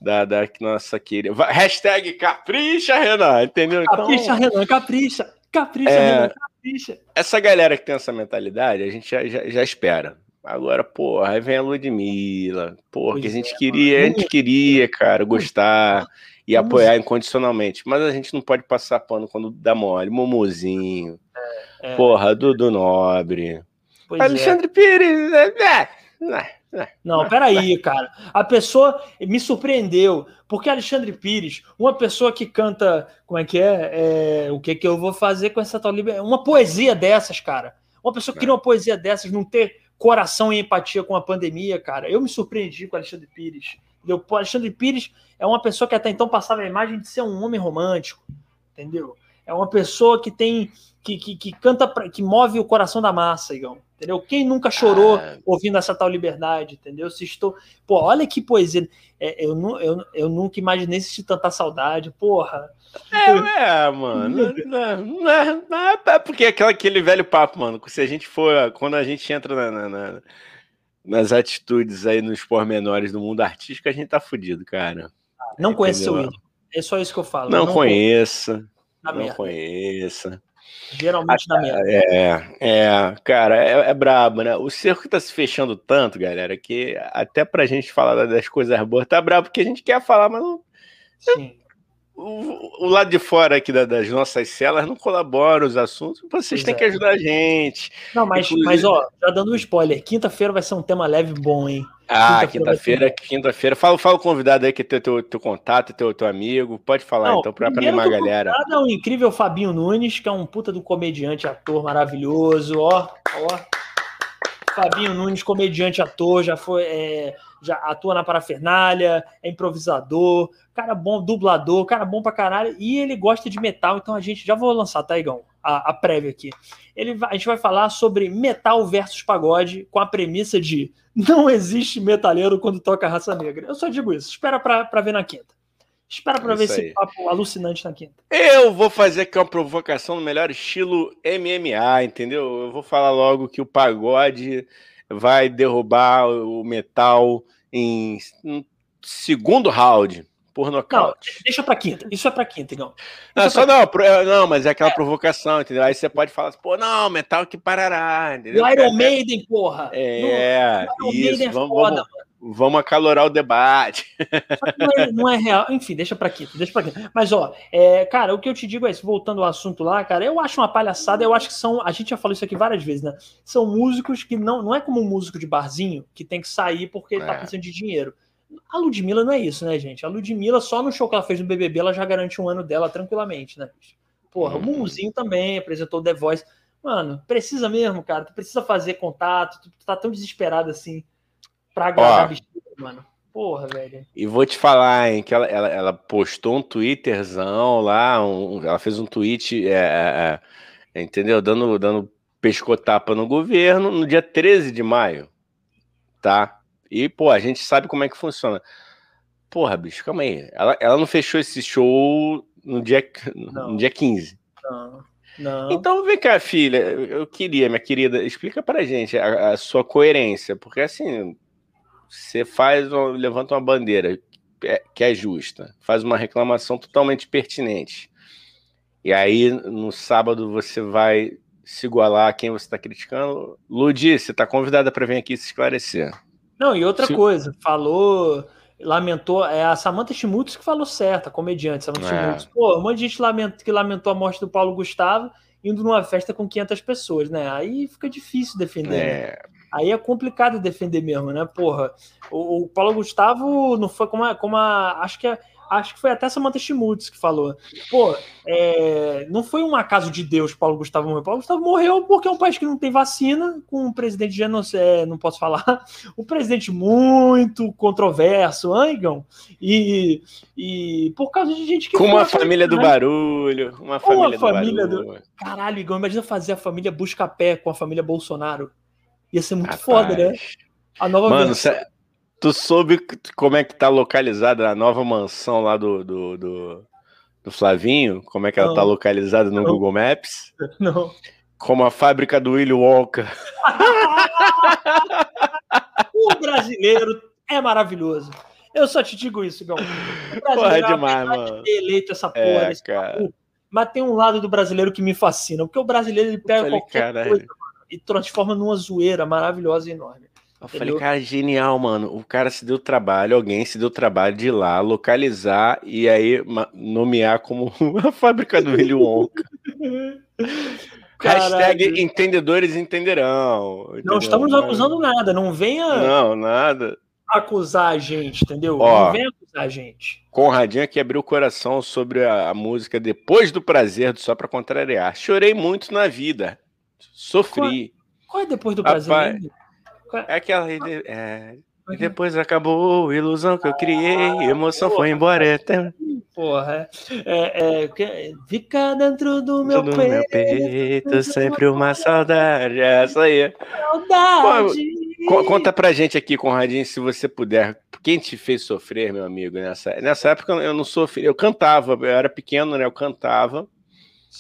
Da, da nossa querida. Hashtag capricha, Renan, entendeu? Então, capricha, Renan, capricha. Capricha, é, Renan, capricha. Essa galera que tem essa mentalidade, a gente já, já, já espera. Agora, porra, aí vem a Ludmilla, porra, que a gente é, queria, a gente queria, cara, gostar e apoiar incondicionalmente. Mas a gente não pode passar pano quando dá mole. Momozinho, é, é. porra, Dudu Nobre, pois Alexandre é. Pires, né? né, né não, peraí, cara. A pessoa me surpreendeu, porque Alexandre Pires, uma pessoa que canta, como é que é? é o que que eu vou fazer com essa tal liberdade? Uma poesia dessas, cara. Uma pessoa que cria uma poesia dessas, não ter coração e empatia com a pandemia, cara. Eu me surpreendi com Alexandre Pires. Entendeu? O Alexandre Pires é uma pessoa que até então passava a imagem de ser um homem romântico, entendeu? É uma pessoa que tem que, que, que canta, pra, que move o coração da massa, Igão. Entendeu? Quem nunca chorou ah. ouvindo essa tal liberdade, entendeu? Se estou. Pô, olha que poesia. É, eu, eu, eu nunca imaginei sentir tanta saudade, porra. É, é mano. Não, é, não, é, não é, porque aquela, aquele velho papo, mano. Se a gente for. Quando a gente entra na, na, na, nas atitudes aí nos pormenores do mundo artístico, a gente tá fudido, cara. Não conheço seu ídolo. É só isso que eu falo. Não, não conheça. Não merda. conheça. Geralmente na merda. É, é, cara, é, é brabo, né? O cerco tá se fechando tanto, galera, que até pra gente falar das coisas boas tá brabo, porque a gente quer falar, mas não. Sim. O, o, lado de fora aqui da, das nossas celas não colabora os assuntos, vocês pois têm é. que ajudar a gente. Não, mas, Inclusive... mas ó, já dando um spoiler, quinta-feira vai ser um tema leve bom, hein? Ah, quinta-feira, quinta-feira. Fala, fala o convidado aí que tem teu, teu contato, teu, teu amigo. Pode falar Não, então para animar a galera. É o incrível Fabinho Nunes, que é um puta do comediante, ator maravilhoso, ó, ó. Fabinho Nunes, comediante, ator, já foi. É já atua na parafernália, é improvisador, cara bom, dublador, cara bom pra caralho, e ele gosta de metal, então a gente já vou lançar, tá, Igão? A, a prévia aqui. Ele vai, a gente vai falar sobre metal versus pagode, com a premissa de não existe metaleiro quando toca raça negra. Eu só digo isso, espera pra, pra ver na quinta. Espera para ver esse papo alucinante na quinta. Eu vou fazer aqui uma provocação no melhor estilo MMA, entendeu? Eu vou falar logo que o pagode vai derrubar o metal em segundo round por nocaute. Não, deixa pra quinta. Isso é pra quinta, então. Não, é só não, é, não, mas é aquela é. provocação, entendeu? Aí você pode falar assim, pô, não, metal que parará, entendeu? O Iron Maiden, porra. É, no, isso, Maiden é vamos, foda, vamos, Vamos acalorar o debate. Não é, não é, real. Enfim, deixa para aqui, deixa para aqui. Mas, ó, é, cara, o que eu te digo é isso, voltando ao assunto lá, cara, eu acho uma palhaçada, eu acho que são. A gente já falou isso aqui várias vezes, né? São músicos que não. Não é como um músico de barzinho que tem que sair porque ele tá é. tá precisando de dinheiro. A Ludmilla não é isso, né, gente? A Ludmilla, só no show que ela fez no BBB, ela já garante um ano dela tranquilamente, né? Porra, o uhum. Mumuzinho também apresentou The Voice. Mano, precisa mesmo, cara. Tu precisa fazer contato, tu tá tão desesperado assim pra agradar mano. Porra, velho. E vou te falar, hein, que ela, ela, ela postou um Twitterzão lá, um, ela fez um tweet, é, é, é, entendeu? Dando, dando pescotapa no governo no dia 13 de maio, tá? E, pô, a gente sabe como é que funciona. Porra, bicho, calma aí. Ela, ela não fechou esse show no dia, no dia 15. Não. Não. Então, vem cá, filha. Eu queria, minha querida, explica pra gente a, a sua coerência, porque assim, você faz, levanta uma bandeira é, que é justa, faz uma reclamação totalmente pertinente. E aí, no sábado, você vai se igualar a quem você está criticando. Ludi, você está convidada para vir aqui se esclarecer. Não, e outra se... coisa, falou, lamentou, é a Samantha Schmutz que falou certo, a comediante Samantha é. Schmutz. Pô, um monte de gente que lamentou a morte do Paulo Gustavo indo numa festa com 500 pessoas, né? Aí fica difícil defender. Né? É. Né? Aí é complicado defender mesmo, né? Porra, o, o, Paulo Gustavo não foi como a, como a. Acho que é acho que foi até Samantha Schmutz que falou. Pô, é, não foi um acaso de Deus Paulo Gustavo morreu. Paulo Gustavo morreu porque é um país que não tem vacina, com um presidente genocida, é, não posso falar, um presidente muito controverso, Angão, e, e por causa de gente que. Com uma família do né? barulho. Uma família, uma família do, barulho. do. Caralho, Igão, imagina fazer a família Busca-Pé com a família Bolsonaro. Ia ser muito Rapaz. foda, né? A nova Mano, versão. Tu soube como é que tá localizada a nova mansão lá do, do, do, do Flavinho? Como é que ela tá localizada no não. Google Maps? Não. Como a fábrica do Willy Wonka. o brasileiro é maravilhoso. Eu só te digo isso, Gão. Porra, é demais, mano. Ter eleito essa é, porra, é, esse cara. Mas tem um lado do brasileiro que me fascina, porque o brasileiro ele pega falei, qualquer caralho. coisa mano, e transforma numa zoeira maravilhosa e enorme. Eu falei, cara, genial, mano. O cara se deu trabalho, alguém se deu trabalho de ir lá, localizar e aí nomear como a fábrica do Willy Wonka. Hashtag entendedores entenderão. Entendeu? Não estamos acusando nada, não venha. Não, nada. Acusar a gente, entendeu? Ó, não venha acusar a gente. Conradinho aqui abriu o coração sobre a, a música Depois do Prazer, do Só Pra Contrariar. Chorei muito na vida. Sofri. Qual, qual é depois do? Rapaz, é aquela. É, e depois acabou a ilusão que eu criei, a emoção foi embora. Até... Porra, é, é, é, fica dentro do meu, do peito, meu peito, sempre uma saudade. É essa aí. Saudade. Pô, conta pra gente aqui, Conradinho, se você puder. Quem te fez sofrer, meu amigo, nessa, nessa época eu não sofri, eu cantava, eu era pequeno, né? Eu cantava.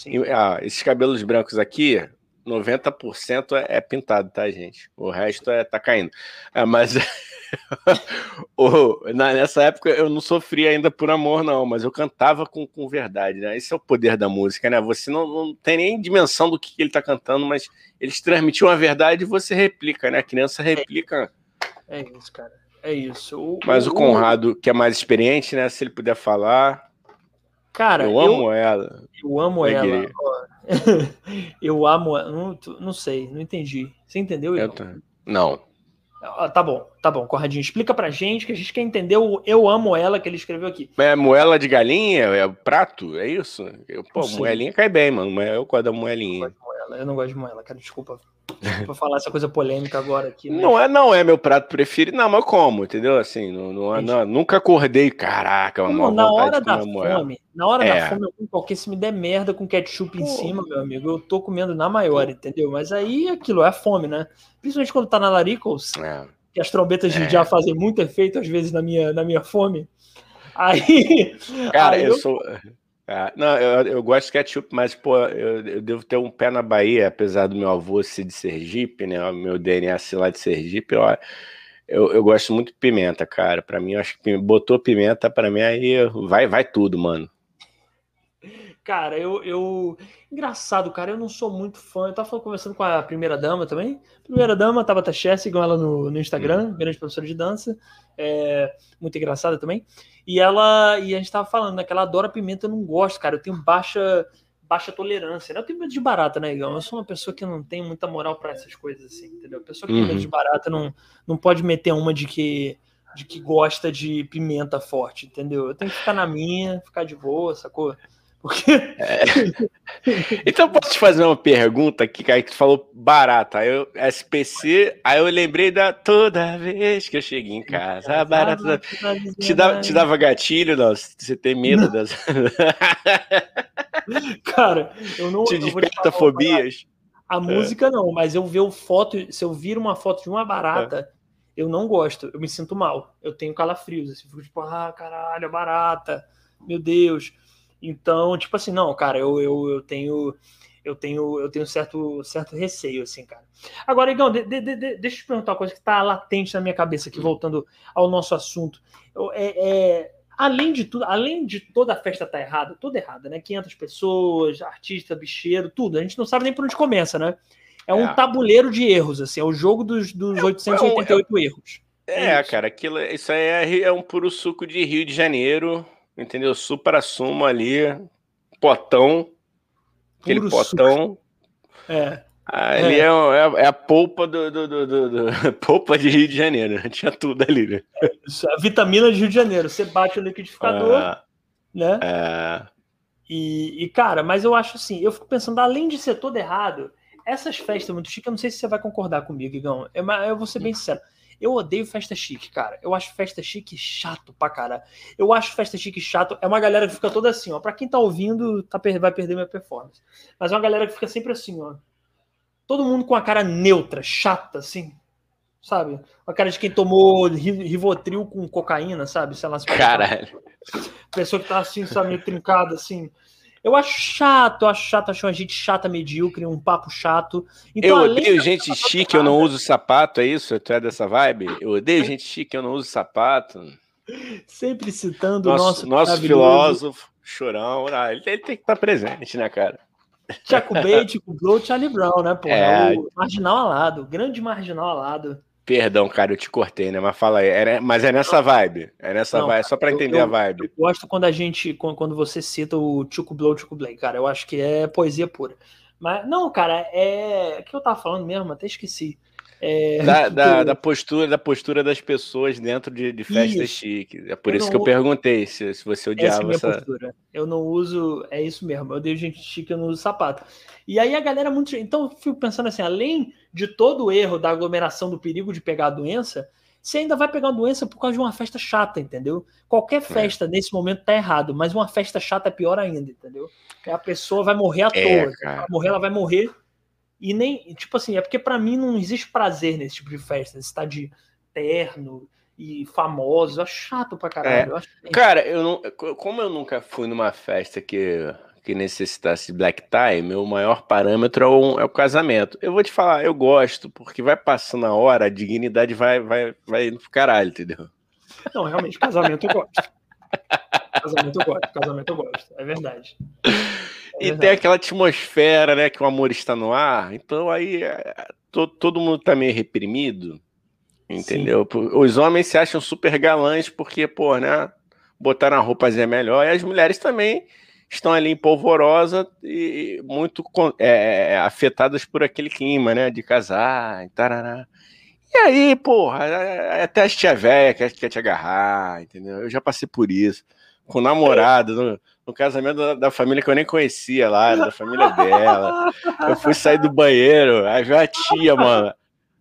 E, ah, esses cabelos brancos aqui, 90% é, é pintado, tá, gente? O resto é tá caindo. É, mas o, na, nessa época eu não sofria ainda por amor, não, mas eu cantava com, com verdade, né? Esse é o poder da música, né? Você não, não tem nem dimensão do que ele tá cantando, mas eles transmitiam a verdade e você replica, né? A criança replica. É, é isso, cara. É isso. O, mas o, o Conrado, que é mais experiente, né? Se ele puder falar. Cara, eu amo eu, ela. Eu amo ela. eu amo. Não, não sei, não entendi. Você entendeu? Eu não. Ah, tá bom, tá bom, Corradinho. Explica pra gente que a gente quer entender o Eu Amo Ela que ele escreveu aqui. É moela de galinha? É prato? É isso? Eu, pô, moelinha cai bem, mano. Eu gosto da moelinha. Eu não gosto de moela, cara. Desculpa. Desculpa falar essa coisa polêmica agora aqui. Né? Não é, não é meu prato preferido, não, mas como, entendeu? Assim, não, não, é, não nunca acordei, caraca, uma na hora da fome, na hora é. da fome, eu como qualquer se me der merda com ketchup Pô. em cima, meu amigo, eu tô comendo na maior, entendeu? Mas aí aquilo é fome, né? Principalmente quando tá na Laricos, é. que as trombetas de é. já fazem muito efeito às vezes na minha, na minha fome. Aí. Cara, aí eu, eu sou. Ah, não, eu, eu, gosto de ketchup, mas, pô, eu, eu, devo ter um pé na Bahia, apesar do meu avô ser de Sergipe, né? Meu DNA ser lá de Sergipe, eu, eu, eu gosto muito de pimenta, cara. Para mim, eu acho que botou pimenta, para mim, aí vai, vai tudo, mano. Cara, eu, eu. Engraçado, cara, eu não sou muito fã. Eu tava conversando com a primeira dama também. Primeira dama, Tabata Chess, sigam ela no, no Instagram, hum. grande professora de dança. É, muito engraçada também. E ela. E a gente tava falando, né? Que ela adora pimenta, eu não gosto, cara. Eu tenho baixa baixa tolerância. Né? Eu tenho medo de barata, né, Igão? Eu sou uma pessoa que não tem muita moral para essas coisas, assim, entendeu? A pessoa que uhum. tem medo uhum. de barata não, não pode meter uma de que, de que gosta de pimenta forte, entendeu? Eu tenho que ficar na minha, ficar de boa, sacou? Porque... É. Então, posso te fazer uma pergunta aqui, que tu falou barata. Eu, SPC, aí eu lembrei da toda vez que eu cheguei em casa. A barata te, dava, te dava gatilho, não? Você tem medo não. das. Cara, eu não. Te desperta fobias? A é. música não, mas eu ver foto, se eu vir uma foto de uma barata, é. eu não gosto, eu me sinto mal. Eu tenho calafrios, assim, fico tipo, ah, caralho, barata, meu Deus. Então, tipo assim, não, cara, eu, eu, eu tenho eu tenho eu tenho certo certo receio assim, cara. Agora, Igão, de, de, de, deixa eu te perguntar uma coisa que está latente na minha cabeça aqui, voltando ao nosso assunto. Eu, é, é, além de tudo, além de toda a festa tá errada, toda errada, né? 500 pessoas, artista, bicheiro, tudo. A gente não sabe nem por onde começa, né? É um é. tabuleiro de erros, assim, é o jogo dos, dos 888 é, é erros. É, é cara, aquilo, isso aí é, é um puro suco de Rio de Janeiro entendeu? Supra suma ali, potão, aquele Puro potão. É. Ali é, é, é, a polpa do, do, do, do, polpa de Rio de Janeiro. Né? Tinha tudo ali, né? A vitamina de Rio de Janeiro. Você bate o liquidificador, ah, né? É. E, e, cara, mas eu acho assim, eu fico pensando, além de ser todo errado, essas festas muito chiques, eu não sei se você vai concordar comigo, Igão. Eu, eu vou ser bem sincero. Eu odeio festa chique, cara. Eu acho festa chique chato pra caralho. Eu acho festa chique chato. É uma galera que fica toda assim, ó. Pra quem tá ouvindo, tá, vai perder minha performance. Mas é uma galera que fica sempre assim, ó. Todo mundo com a cara neutra, chata, assim. Sabe? A cara de quem tomou Rivotril com cocaína, sabe? Sei lá. Se Caralho. Pessoa que tá assim, sabe, meio trincada, assim. Eu acho chato, eu acho chato, acho uma gente chata, medíocre, um papo chato. Então, eu odeio gente chique, eu não uso sapato, é isso? Tu é dessa vibe? Eu odeio gente chique, eu não uso sapato. Sempre citando nosso, o nosso, nosso filósofo, chorão. Ah, ele, tem que estar presente, né, cara? Tiago Bate, o Blow, Charlie Brown, né, pô? É... O marginal alado, grande marginal alado. Perdão, cara, eu te cortei, né? Mas fala aí. É, mas é nessa vibe. É nessa não, vibe, só para entender eu, a vibe. Eu gosto quando a gente, quando você cita o Chuco Blow, Chuco Blay, cara. Eu acho que é poesia pura. Mas, não, cara, é. O que eu tava falando mesmo? Até esqueci. É... Da, da, da, postura, da postura das pessoas dentro de, de festas chiques. É por eu isso que eu perguntei se, se você odiava essa. É essa... postura. Eu não uso. É isso mesmo. Eu odeio gente chique, eu não uso sapato. E aí a galera muito. Então eu fico pensando assim, além de todo o erro da aglomeração do perigo de pegar a doença, você ainda vai pegar uma doença por causa de uma festa chata, entendeu? Qualquer é. festa é. nesse momento tá errado, mas uma festa chata é pior ainda, entendeu? Porque a pessoa vai morrer à é, toa. Ela morrer, ela vai morrer. E nem, tipo assim, é porque para mim não existe prazer nesse tipo de festa. Você tá de terno e famoso, é chato pra caralho. É. Eu Cara, eu não, como eu nunca fui numa festa que que necessitasse black tie, meu maior parâmetro é o, é o, casamento. Eu vou te falar, eu gosto, porque vai passando a hora, a dignidade vai, vai, vai indo pro caralho, entendeu? Não, realmente, casamento eu gosto. casamento eu gosto, casamento eu gosto, é verdade. É e tem aquela atmosfera, né, que o amor está no ar, então aí é, to, todo mundo tá meio reprimido, entendeu? Sim. Os homens se acham super galãs porque, pô, né, botaram a roupa melhor, e as mulheres também estão ali em polvorosa e muito é, é, afetadas por aquele clima, né? De casar e tarará. E aí, porra, é, é, até as tia velha quer, quer te agarrar, entendeu? Eu já passei por isso. Com namorado, no, no casamento da, da, família que eu nem conhecia lá, da família dela. Eu fui sair do banheiro, aí veio a tia, mano.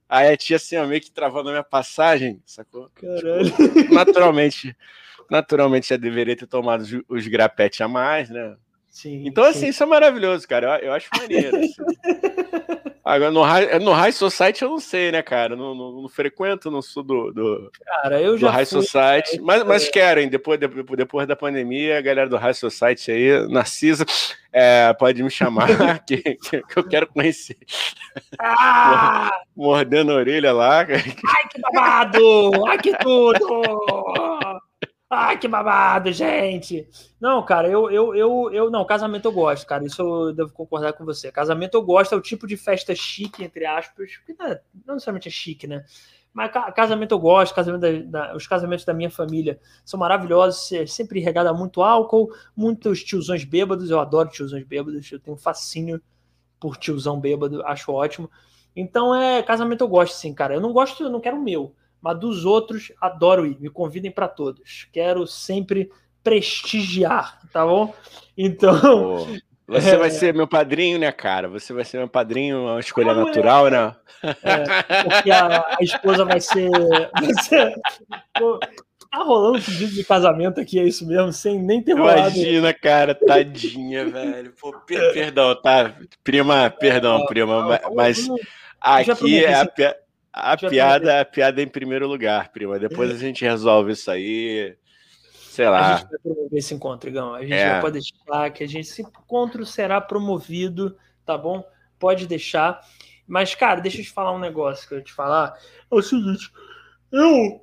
Aí a tia, assim, meio que travando a minha passagem, sacou? Caralho. Tipo, naturalmente naturalmente já deveria ter tomado os, os grapetes a mais, né? Sim, então, sim. assim, isso é maravilhoso, cara. Eu, eu acho maneiro. Assim. Agora, no High, no High Society eu não sei, né, cara? Não, não, não frequento, não sou do, do, cara, eu já do High fui, Society. Mas, mas querem, depois, depois da pandemia, a galera do High Society aí, Narcisa, é, pode me chamar, que, que, eu quero conhecer. Ah! Mordendo a orelha lá. Ai, que babado! Ai, que tudo! Ai, que babado, gente! Não, cara, eu, eu, eu, eu não, casamento eu gosto, cara. Isso eu devo concordar com você. Casamento eu gosto, é o tipo de festa chique, entre aspas, que não, é, não necessariamente é chique, né? Mas casamento eu gosto, casamento da, da, os casamentos da minha família são maravilhosos, sempre regado a muito álcool, muitos tiozões bêbados, eu adoro tiozões bêbados, eu tenho fascínio por tiozão bêbado, acho ótimo. Então é casamento eu gosto, sim, cara. Eu não gosto, eu não quero o meu mas dos outros adoro ir. Me convidem para todos. Quero sempre prestigiar, tá bom? Então. Você é... vai ser meu padrinho, né, cara? Você vai ser meu padrinho, uma escolha natural, né? É, porque a, a, esposa vai ser. Vai ser tá rolando pedido de casamento aqui, é isso mesmo, sem nem ter rolado. Imagina, cara, tadinha, velho. Pô, per perdão, tá? Prima, perdão, prima, mas aqui é a. A piada, a piada é em primeiro lugar, prima. Depois a gente resolve isso aí. Sei lá. A gente vai promover esse encontro, Igão. A gente é. já pode deixar que a gente, esse encontro será promovido, tá bom? Pode deixar. Mas, cara, deixa eu te falar um negócio que eu ia te falar. É o seguinte, eu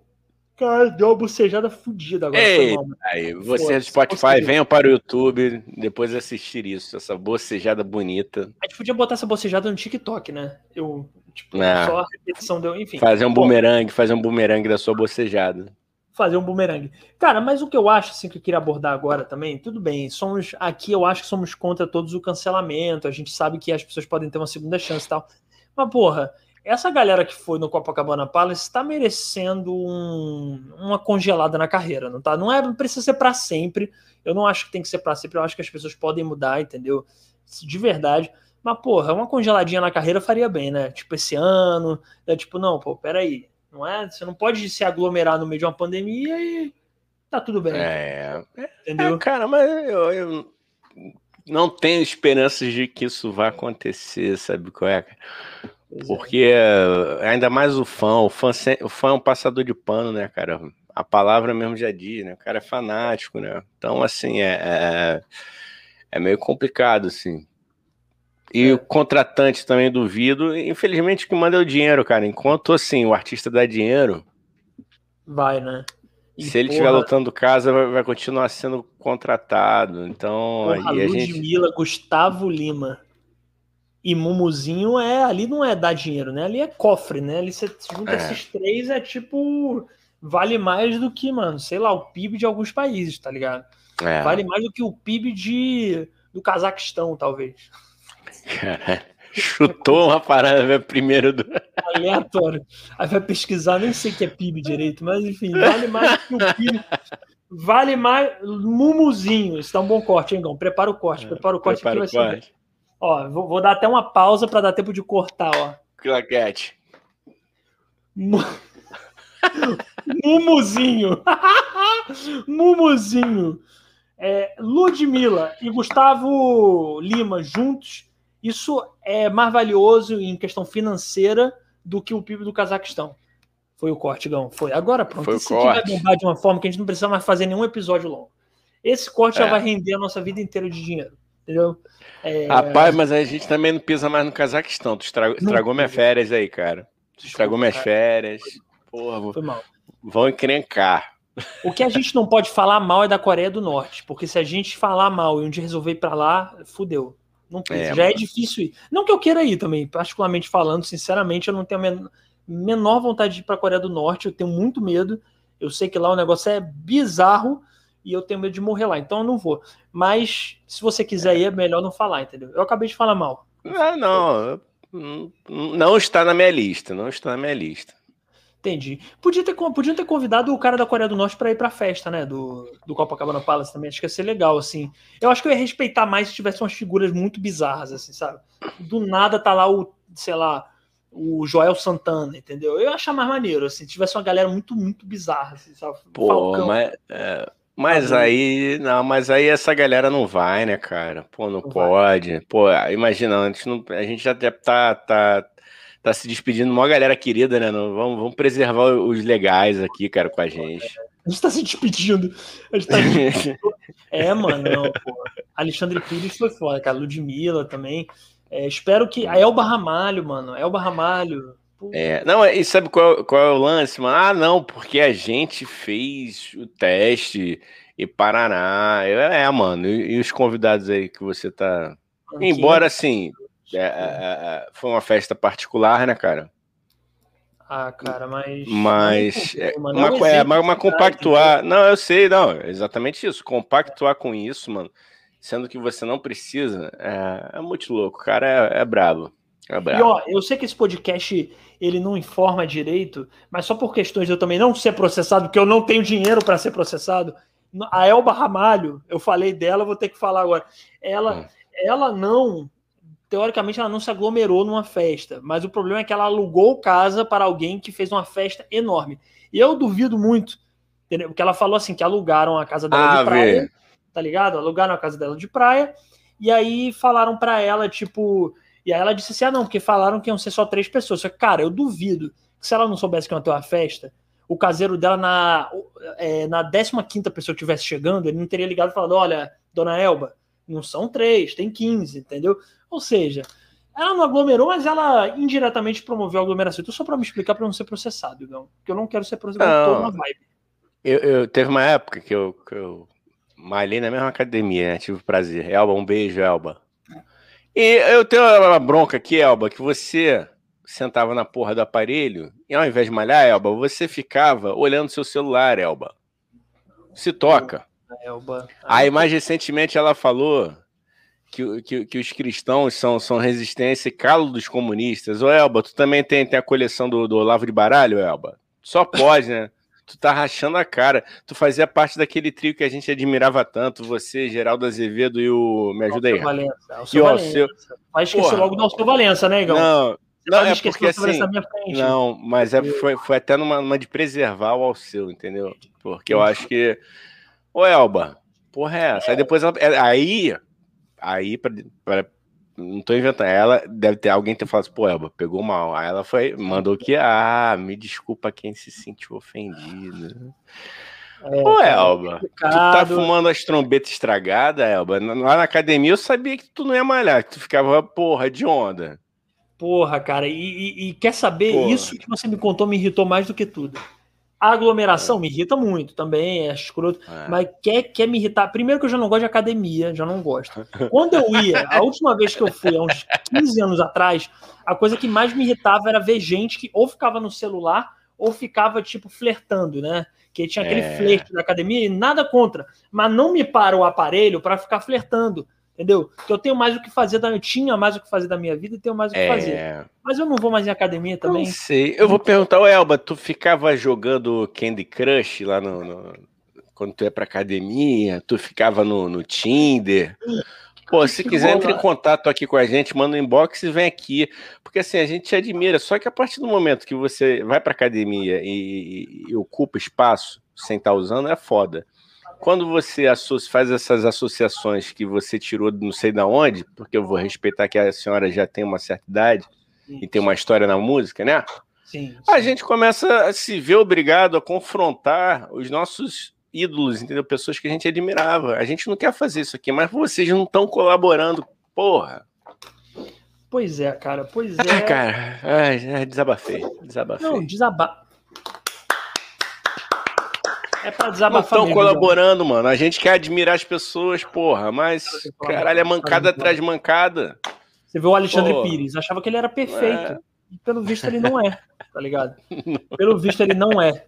Cara, deu uma bocejada fodida agora. Ei, aí, você do Spotify, venham para o YouTube depois assistir isso, essa bocejada bonita. A gente podia botar essa bocejada no TikTok, né? Eu, tipo, Não. só a repetição deu, enfim. Fazer um bumerangue, fazer um bumerangue da sua bocejada. fazer um bumerangue. Cara, mas o que eu acho, assim, que eu queria abordar agora também, tudo bem, somos, aqui eu acho que somos contra todos o cancelamento, a gente sabe que as pessoas podem ter uma segunda chance e tal, mas porra, essa galera que foi no Copacabana Palace está merecendo um, uma congelada na carreira, não tá? Não é, não precisa ser para sempre. Eu não acho que tem que ser para sempre. Eu acho que as pessoas podem mudar, entendeu? De verdade. Mas porra, uma congeladinha na carreira faria bem, né? Tipo esse ano, é tipo não, pô, peraí, não é? Você não pode se aglomerar no meio de uma pandemia e tá tudo bem. É, entendeu? É, cara, mas eu, eu, não tenho esperanças de que isso vá acontecer, sabe qual é? é. Porque é. ainda mais o fã, o fã, o fã é um passador de pano, né, cara? A palavra mesmo já diz, né? O cara é fanático, né? Então, assim, é, é, é meio complicado, assim. E é. o contratante também duvido. Infelizmente, que manda é o dinheiro, cara. Enquanto assim, o artista dá dinheiro. Vai, né? E se ele estiver lutando casa, vai, vai, continuar sendo contratado. Então, porra, aí a Ludmilla, gente... Gustavo Lima e Mumuzinho é ali não é dar dinheiro, né? Ali é cofre, né? Ali você junta é. esses três, é tipo. Vale mais do que, mano, sei lá, o PIB de alguns países, tá ligado? É. Vale mais do que o PIB de, do Cazaquistão, talvez. Chutou uma parada primeiro do. Aleatório. Aí vai pesquisar, nem sei o que é PIB direito, mas enfim, vale mais que o PIB. Vale mais. Mumuzinho. Isso tá um bom corte, hein, Gão? Prepara o corte. Prepara o corte Prepara aqui, vai ser. Ó, vou, vou, dar até uma pausa para dar tempo de cortar, ó. Claquete. Mumuzinho. Mumuzinho. É, Ludmilla e Gustavo Lima juntos isso é mais valioso em questão financeira do que o PIB do Cazaquistão. Foi o corte, Gão. Foi. Agora, pronto. Foi Esse aqui vai bombar de uma forma que a gente não precisa mais fazer nenhum episódio longo. Esse corte é. já vai render a nossa vida inteira de dinheiro. Entendeu? É... Rapaz, mas a gente também não pisa mais no Cazaquistão. Tu estragou, estragou minhas férias aí, cara. Tu estragou minhas férias. Porra, vou... Foi mal. Vão encrencar. O que a gente não pode falar mal é da Coreia do Norte, porque se a gente falar mal e um dia resolver ir pra lá, fudeu. Não É, Já é difícil ir. Não que eu queira ir também, particularmente falando, sinceramente, eu não tenho a menor vontade de ir para a Coreia do Norte, eu tenho muito medo. Eu sei que lá o negócio é bizarro e eu tenho medo de morrer lá, então eu não vou. Mas se você quiser ir, é melhor não falar, entendeu? Eu acabei de falar mal. Ah, não, não está na minha lista, não está na minha lista. Entendi. Podia ter, podiam ter convidado o cara da Coreia do Norte para ir para a festa, né? Do, do Copacabana Palace também. Acho que ia ser legal, assim. Eu acho que eu ia respeitar mais se tivesse umas figuras muito bizarras, assim, sabe? Do nada tá lá o, sei lá, o Joel Santana, entendeu? Eu ia achar mais maneiro, assim, se tivesse uma galera muito, muito bizarra, assim, sabe? Pô, Falcão. mas. É... Mas aí, não, mas aí essa galera não vai, né, cara? Pô, não, não pode. Vai. Pô, imagina, a gente, não, a gente já tá, tá, tá se despedindo, uma galera querida, né? Não, vamos, vamos preservar os legais aqui, cara, com a gente. A gente tá se despedindo. A gente tá é, mano, não, pô. Alexandre Pires foi foda, cara. Ludmilla também. É, espero que. A Elba Ramalho, mano. Elba Ramalho. É, não, e sabe qual, qual é o lance, mano? Ah, não, porque a gente fez o teste e Paraná. É, é mano. E, e, os convidados aí que você tá. Embora assim, é, é, é, é, foi uma festa particular, né, cara? Ah, cara, mas. Mas. É, uma, é, mas, mas compactuar. Não, eu sei, não. Exatamente isso. Compactuar com isso, mano. Sendo que você não precisa. É, é muito louco. O cara é, é brabo. É brabo. E ó, eu sei que esse podcast ele não informa direito, mas só por questões de eu também não ser processado, porque eu não tenho dinheiro para ser processado. A Elba Ramalho, eu falei dela, vou ter que falar agora. Ela, hum. ela não teoricamente ela não se aglomerou numa festa, mas o problema é que ela alugou casa para alguém que fez uma festa enorme. E eu duvido muito, entendeu? Porque ela falou assim que alugaram a casa dela ah, de praia, tá ligado? Alugaram a casa dela de praia e aí falaram para ela tipo, e aí ela disse assim: "Ah, não, porque falaram que iam ser só três pessoas". Só que, cara, eu duvido que se ela não soubesse que ia ter uma festa, o caseiro dela na é, na 15 pessoa que estivesse chegando, ele não teria ligado e falado: "Olha, dona Elba, não são três, tem 15, entendeu? Ou seja, ela não aglomerou, mas ela indiretamente promoveu a aglomeração. Então, só para me explicar para não ser processado, então, porque eu não quero ser processado não, na vibe. Eu, eu, teve uma época que eu, que eu malhei na mesma academia, né? Tive prazer. Elba, um beijo, Elba. E eu tenho uma bronca aqui, Elba, que você sentava na porra do aparelho e ao invés de malhar, Elba, você ficava olhando seu celular, Elba. Se toca. Elba. Aí mais recentemente ela falou que, que, que, os cristãos são, são resistência e calo dos comunistas. Ô, Elba, tu também tem, tem a coleção do, do Olavo de Baralho, Elba? Só pode, né? tu tá rachando a cara. Tu fazia parte daquele trio que a gente admirava tanto, você, Geraldo Azevedo e o. Me ajuda aí. Valença. E o Alceu. Vai esquecer Porra. logo do Alceu Valença, né, Igão? Não. Não, é porque assim, não, mas é, foi, foi até numa, numa de preservar o Alceu, entendeu? Porque eu acho que. Ô, Elba, porra é essa? Aí depois ela. É, aí, aí pra, pra, não tô inventando. Ela deve ter alguém ter falado assim, pô, Elba, pegou mal. Aí ela foi, mandou que, ah, me desculpa quem se sentiu ofendido. É, Pô, Elba, tu tá fumando as trombetas estragadas, Elba? Lá na academia eu sabia que tu não ia malhar, que tu ficava, porra, de onda. Porra, cara, e, e, e quer saber, porra. isso que você me contou me irritou mais do que tudo. A aglomeração é. me irrita muito também, é escroto. É. Mas quer, quer me irritar. Primeiro que eu já não gosto de academia, já não gosto. Quando eu ia, a última vez que eu fui, há uns 15 anos atrás, a coisa que mais me irritava era ver gente que ou ficava no celular ou ficava, tipo, flertando, né? Que tinha aquele é. flerte da academia e nada contra. Mas não me para o aparelho para ficar flertando. Entendeu? Que eu tenho mais o que fazer, da, eu tinha mais o que fazer da minha vida e tenho mais o que é... fazer. Mas eu não vou mais em academia também. Não sei. Eu vou perguntar, o Elba, tu ficava jogando Candy Crush lá no, no, quando tu ia pra academia? Tu ficava no, no Tinder? Pô, se quiser, entre em contato aqui com a gente, manda um inbox e vem aqui. Porque assim, a gente te admira. Só que a partir do momento que você vai pra academia e, e, e ocupa espaço sem estar tá usando, é foda quando você faz essas associações que você tirou não sei da onde, porque eu vou respeitar que a senhora já tem uma certa idade sim. e tem uma história na música, né? Sim, sim. A gente começa a se ver obrigado a confrontar os nossos ídolos, entendeu? Pessoas que a gente admirava. A gente não quer fazer isso aqui, mas vocês não estão colaborando, porra. Pois é, cara, pois é. Ah, cara, ai, desabafei, desabafei. Não, desaba é pra desabafar. Não estão colaborando, já. mano. A gente quer admirar as pessoas, porra, mas caralho, é mancada atrás de mancada. Você vê o Alexandre. Pires, achava que ele era perfeito. É. E pelo visto ele não é, tá ligado? Pelo visto ele não é.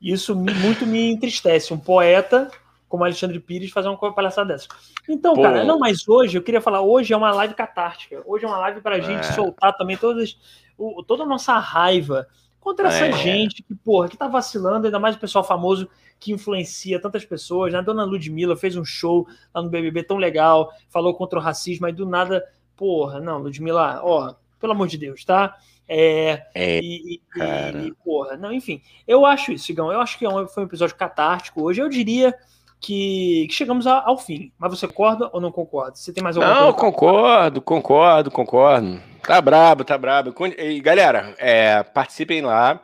Isso me, muito me entristece. Um poeta como Alexandre Pires fazer uma palhaçada dessa. Então, Pô. cara, não, mas hoje, eu queria falar, hoje é uma live catártica. Hoje é uma live pra gente é. soltar também todas, o, toda a nossa raiva contra essa é. gente que, porra, que tá vacilando, ainda mais o pessoal famoso que influencia tantas pessoas. Né? A dona Ludmilla fez um show lá no BBB tão legal, falou contra o racismo, aí do nada, porra, não, Ludmilla, ó, pelo amor de Deus, tá? É, é e, e, porra, não, enfim, eu acho isso, Igão, eu acho que é foi um episódio catártico hoje, eu diria que, que chegamos ao fim, mas você concorda ou não concorda? Você tem mais alguma Não, concordo, concordo, concordo. Tá brabo, tá brabo. E, galera, é, participem lá.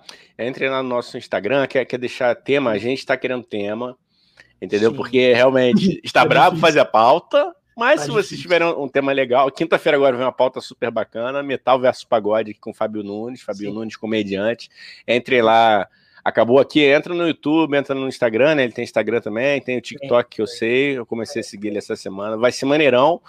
Entrem lá no nosso Instagram, quer, quer deixar tema, a gente está querendo tema, entendeu? Sim. Porque realmente está é brabo fazer a pauta, mas tá se vocês tiverem um, um tema legal, quinta-feira agora vem uma pauta super bacana, Metal versus Pagode com o Fábio Nunes, Fábio Sim. Nunes comediante. Entrem lá, acabou aqui, entra no YouTube, entra no Instagram, né? Ele tem Instagram também, tem o TikTok que eu sei, eu comecei a seguir ele essa semana, vai ser maneirão.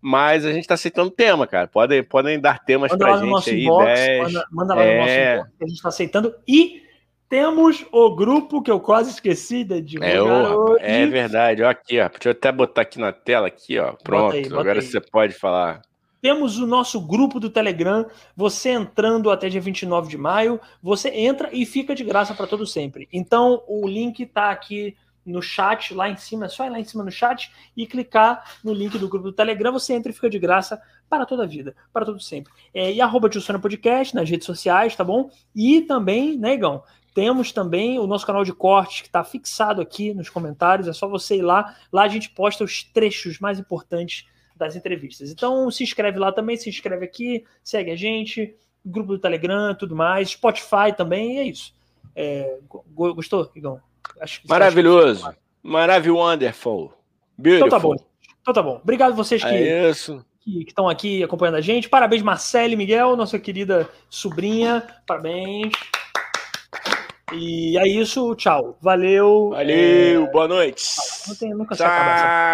Mas a gente está aceitando tema, cara. Podem, podem dar temas para a gente aí. Inbox, manda, manda, lá é... no nosso é. inbox que a gente está aceitando. E temos o grupo que eu quase esqueci de divulgar é, o, é verdade. Ó, aqui, ó. Deixa eu até botar aqui na tela, aqui, ó. Pronto. Bota aí, bota Agora aí. você pode falar. Temos o nosso grupo do Telegram. Você entrando até dia 29 de maio, você entra e fica de graça para todo sempre. Então, o link está aqui no chat lá em cima, é só ir lá em cima no chat e clicar no link do grupo do Telegram, você entra e fica de graça para toda a vida, para todo sempre. É, e arroba Podcast nas redes sociais, tá bom? E também, né, Igão, temos também o nosso canal de cortes que está fixado aqui nos comentários, é só você ir lá, lá a gente posta os trechos mais importantes das entrevistas. Então se inscreve lá também, se inscreve aqui, segue a gente, grupo do Telegram, tudo mais, Spotify também, e é isso. É, gostou, Igão? Maravilhoso. Que... Maravilhoso. Wonderful. Beautiful. Então tá bom. Então tá bom. Obrigado vocês que, é que, estão aqui acompanhando a gente. Parabéns, Marcele Miguel, nossa querida sobrinha. Parabéns. E é isso, tchau. Valeu. Valeu, é... boa noite. Não tem, nunca se acaba essa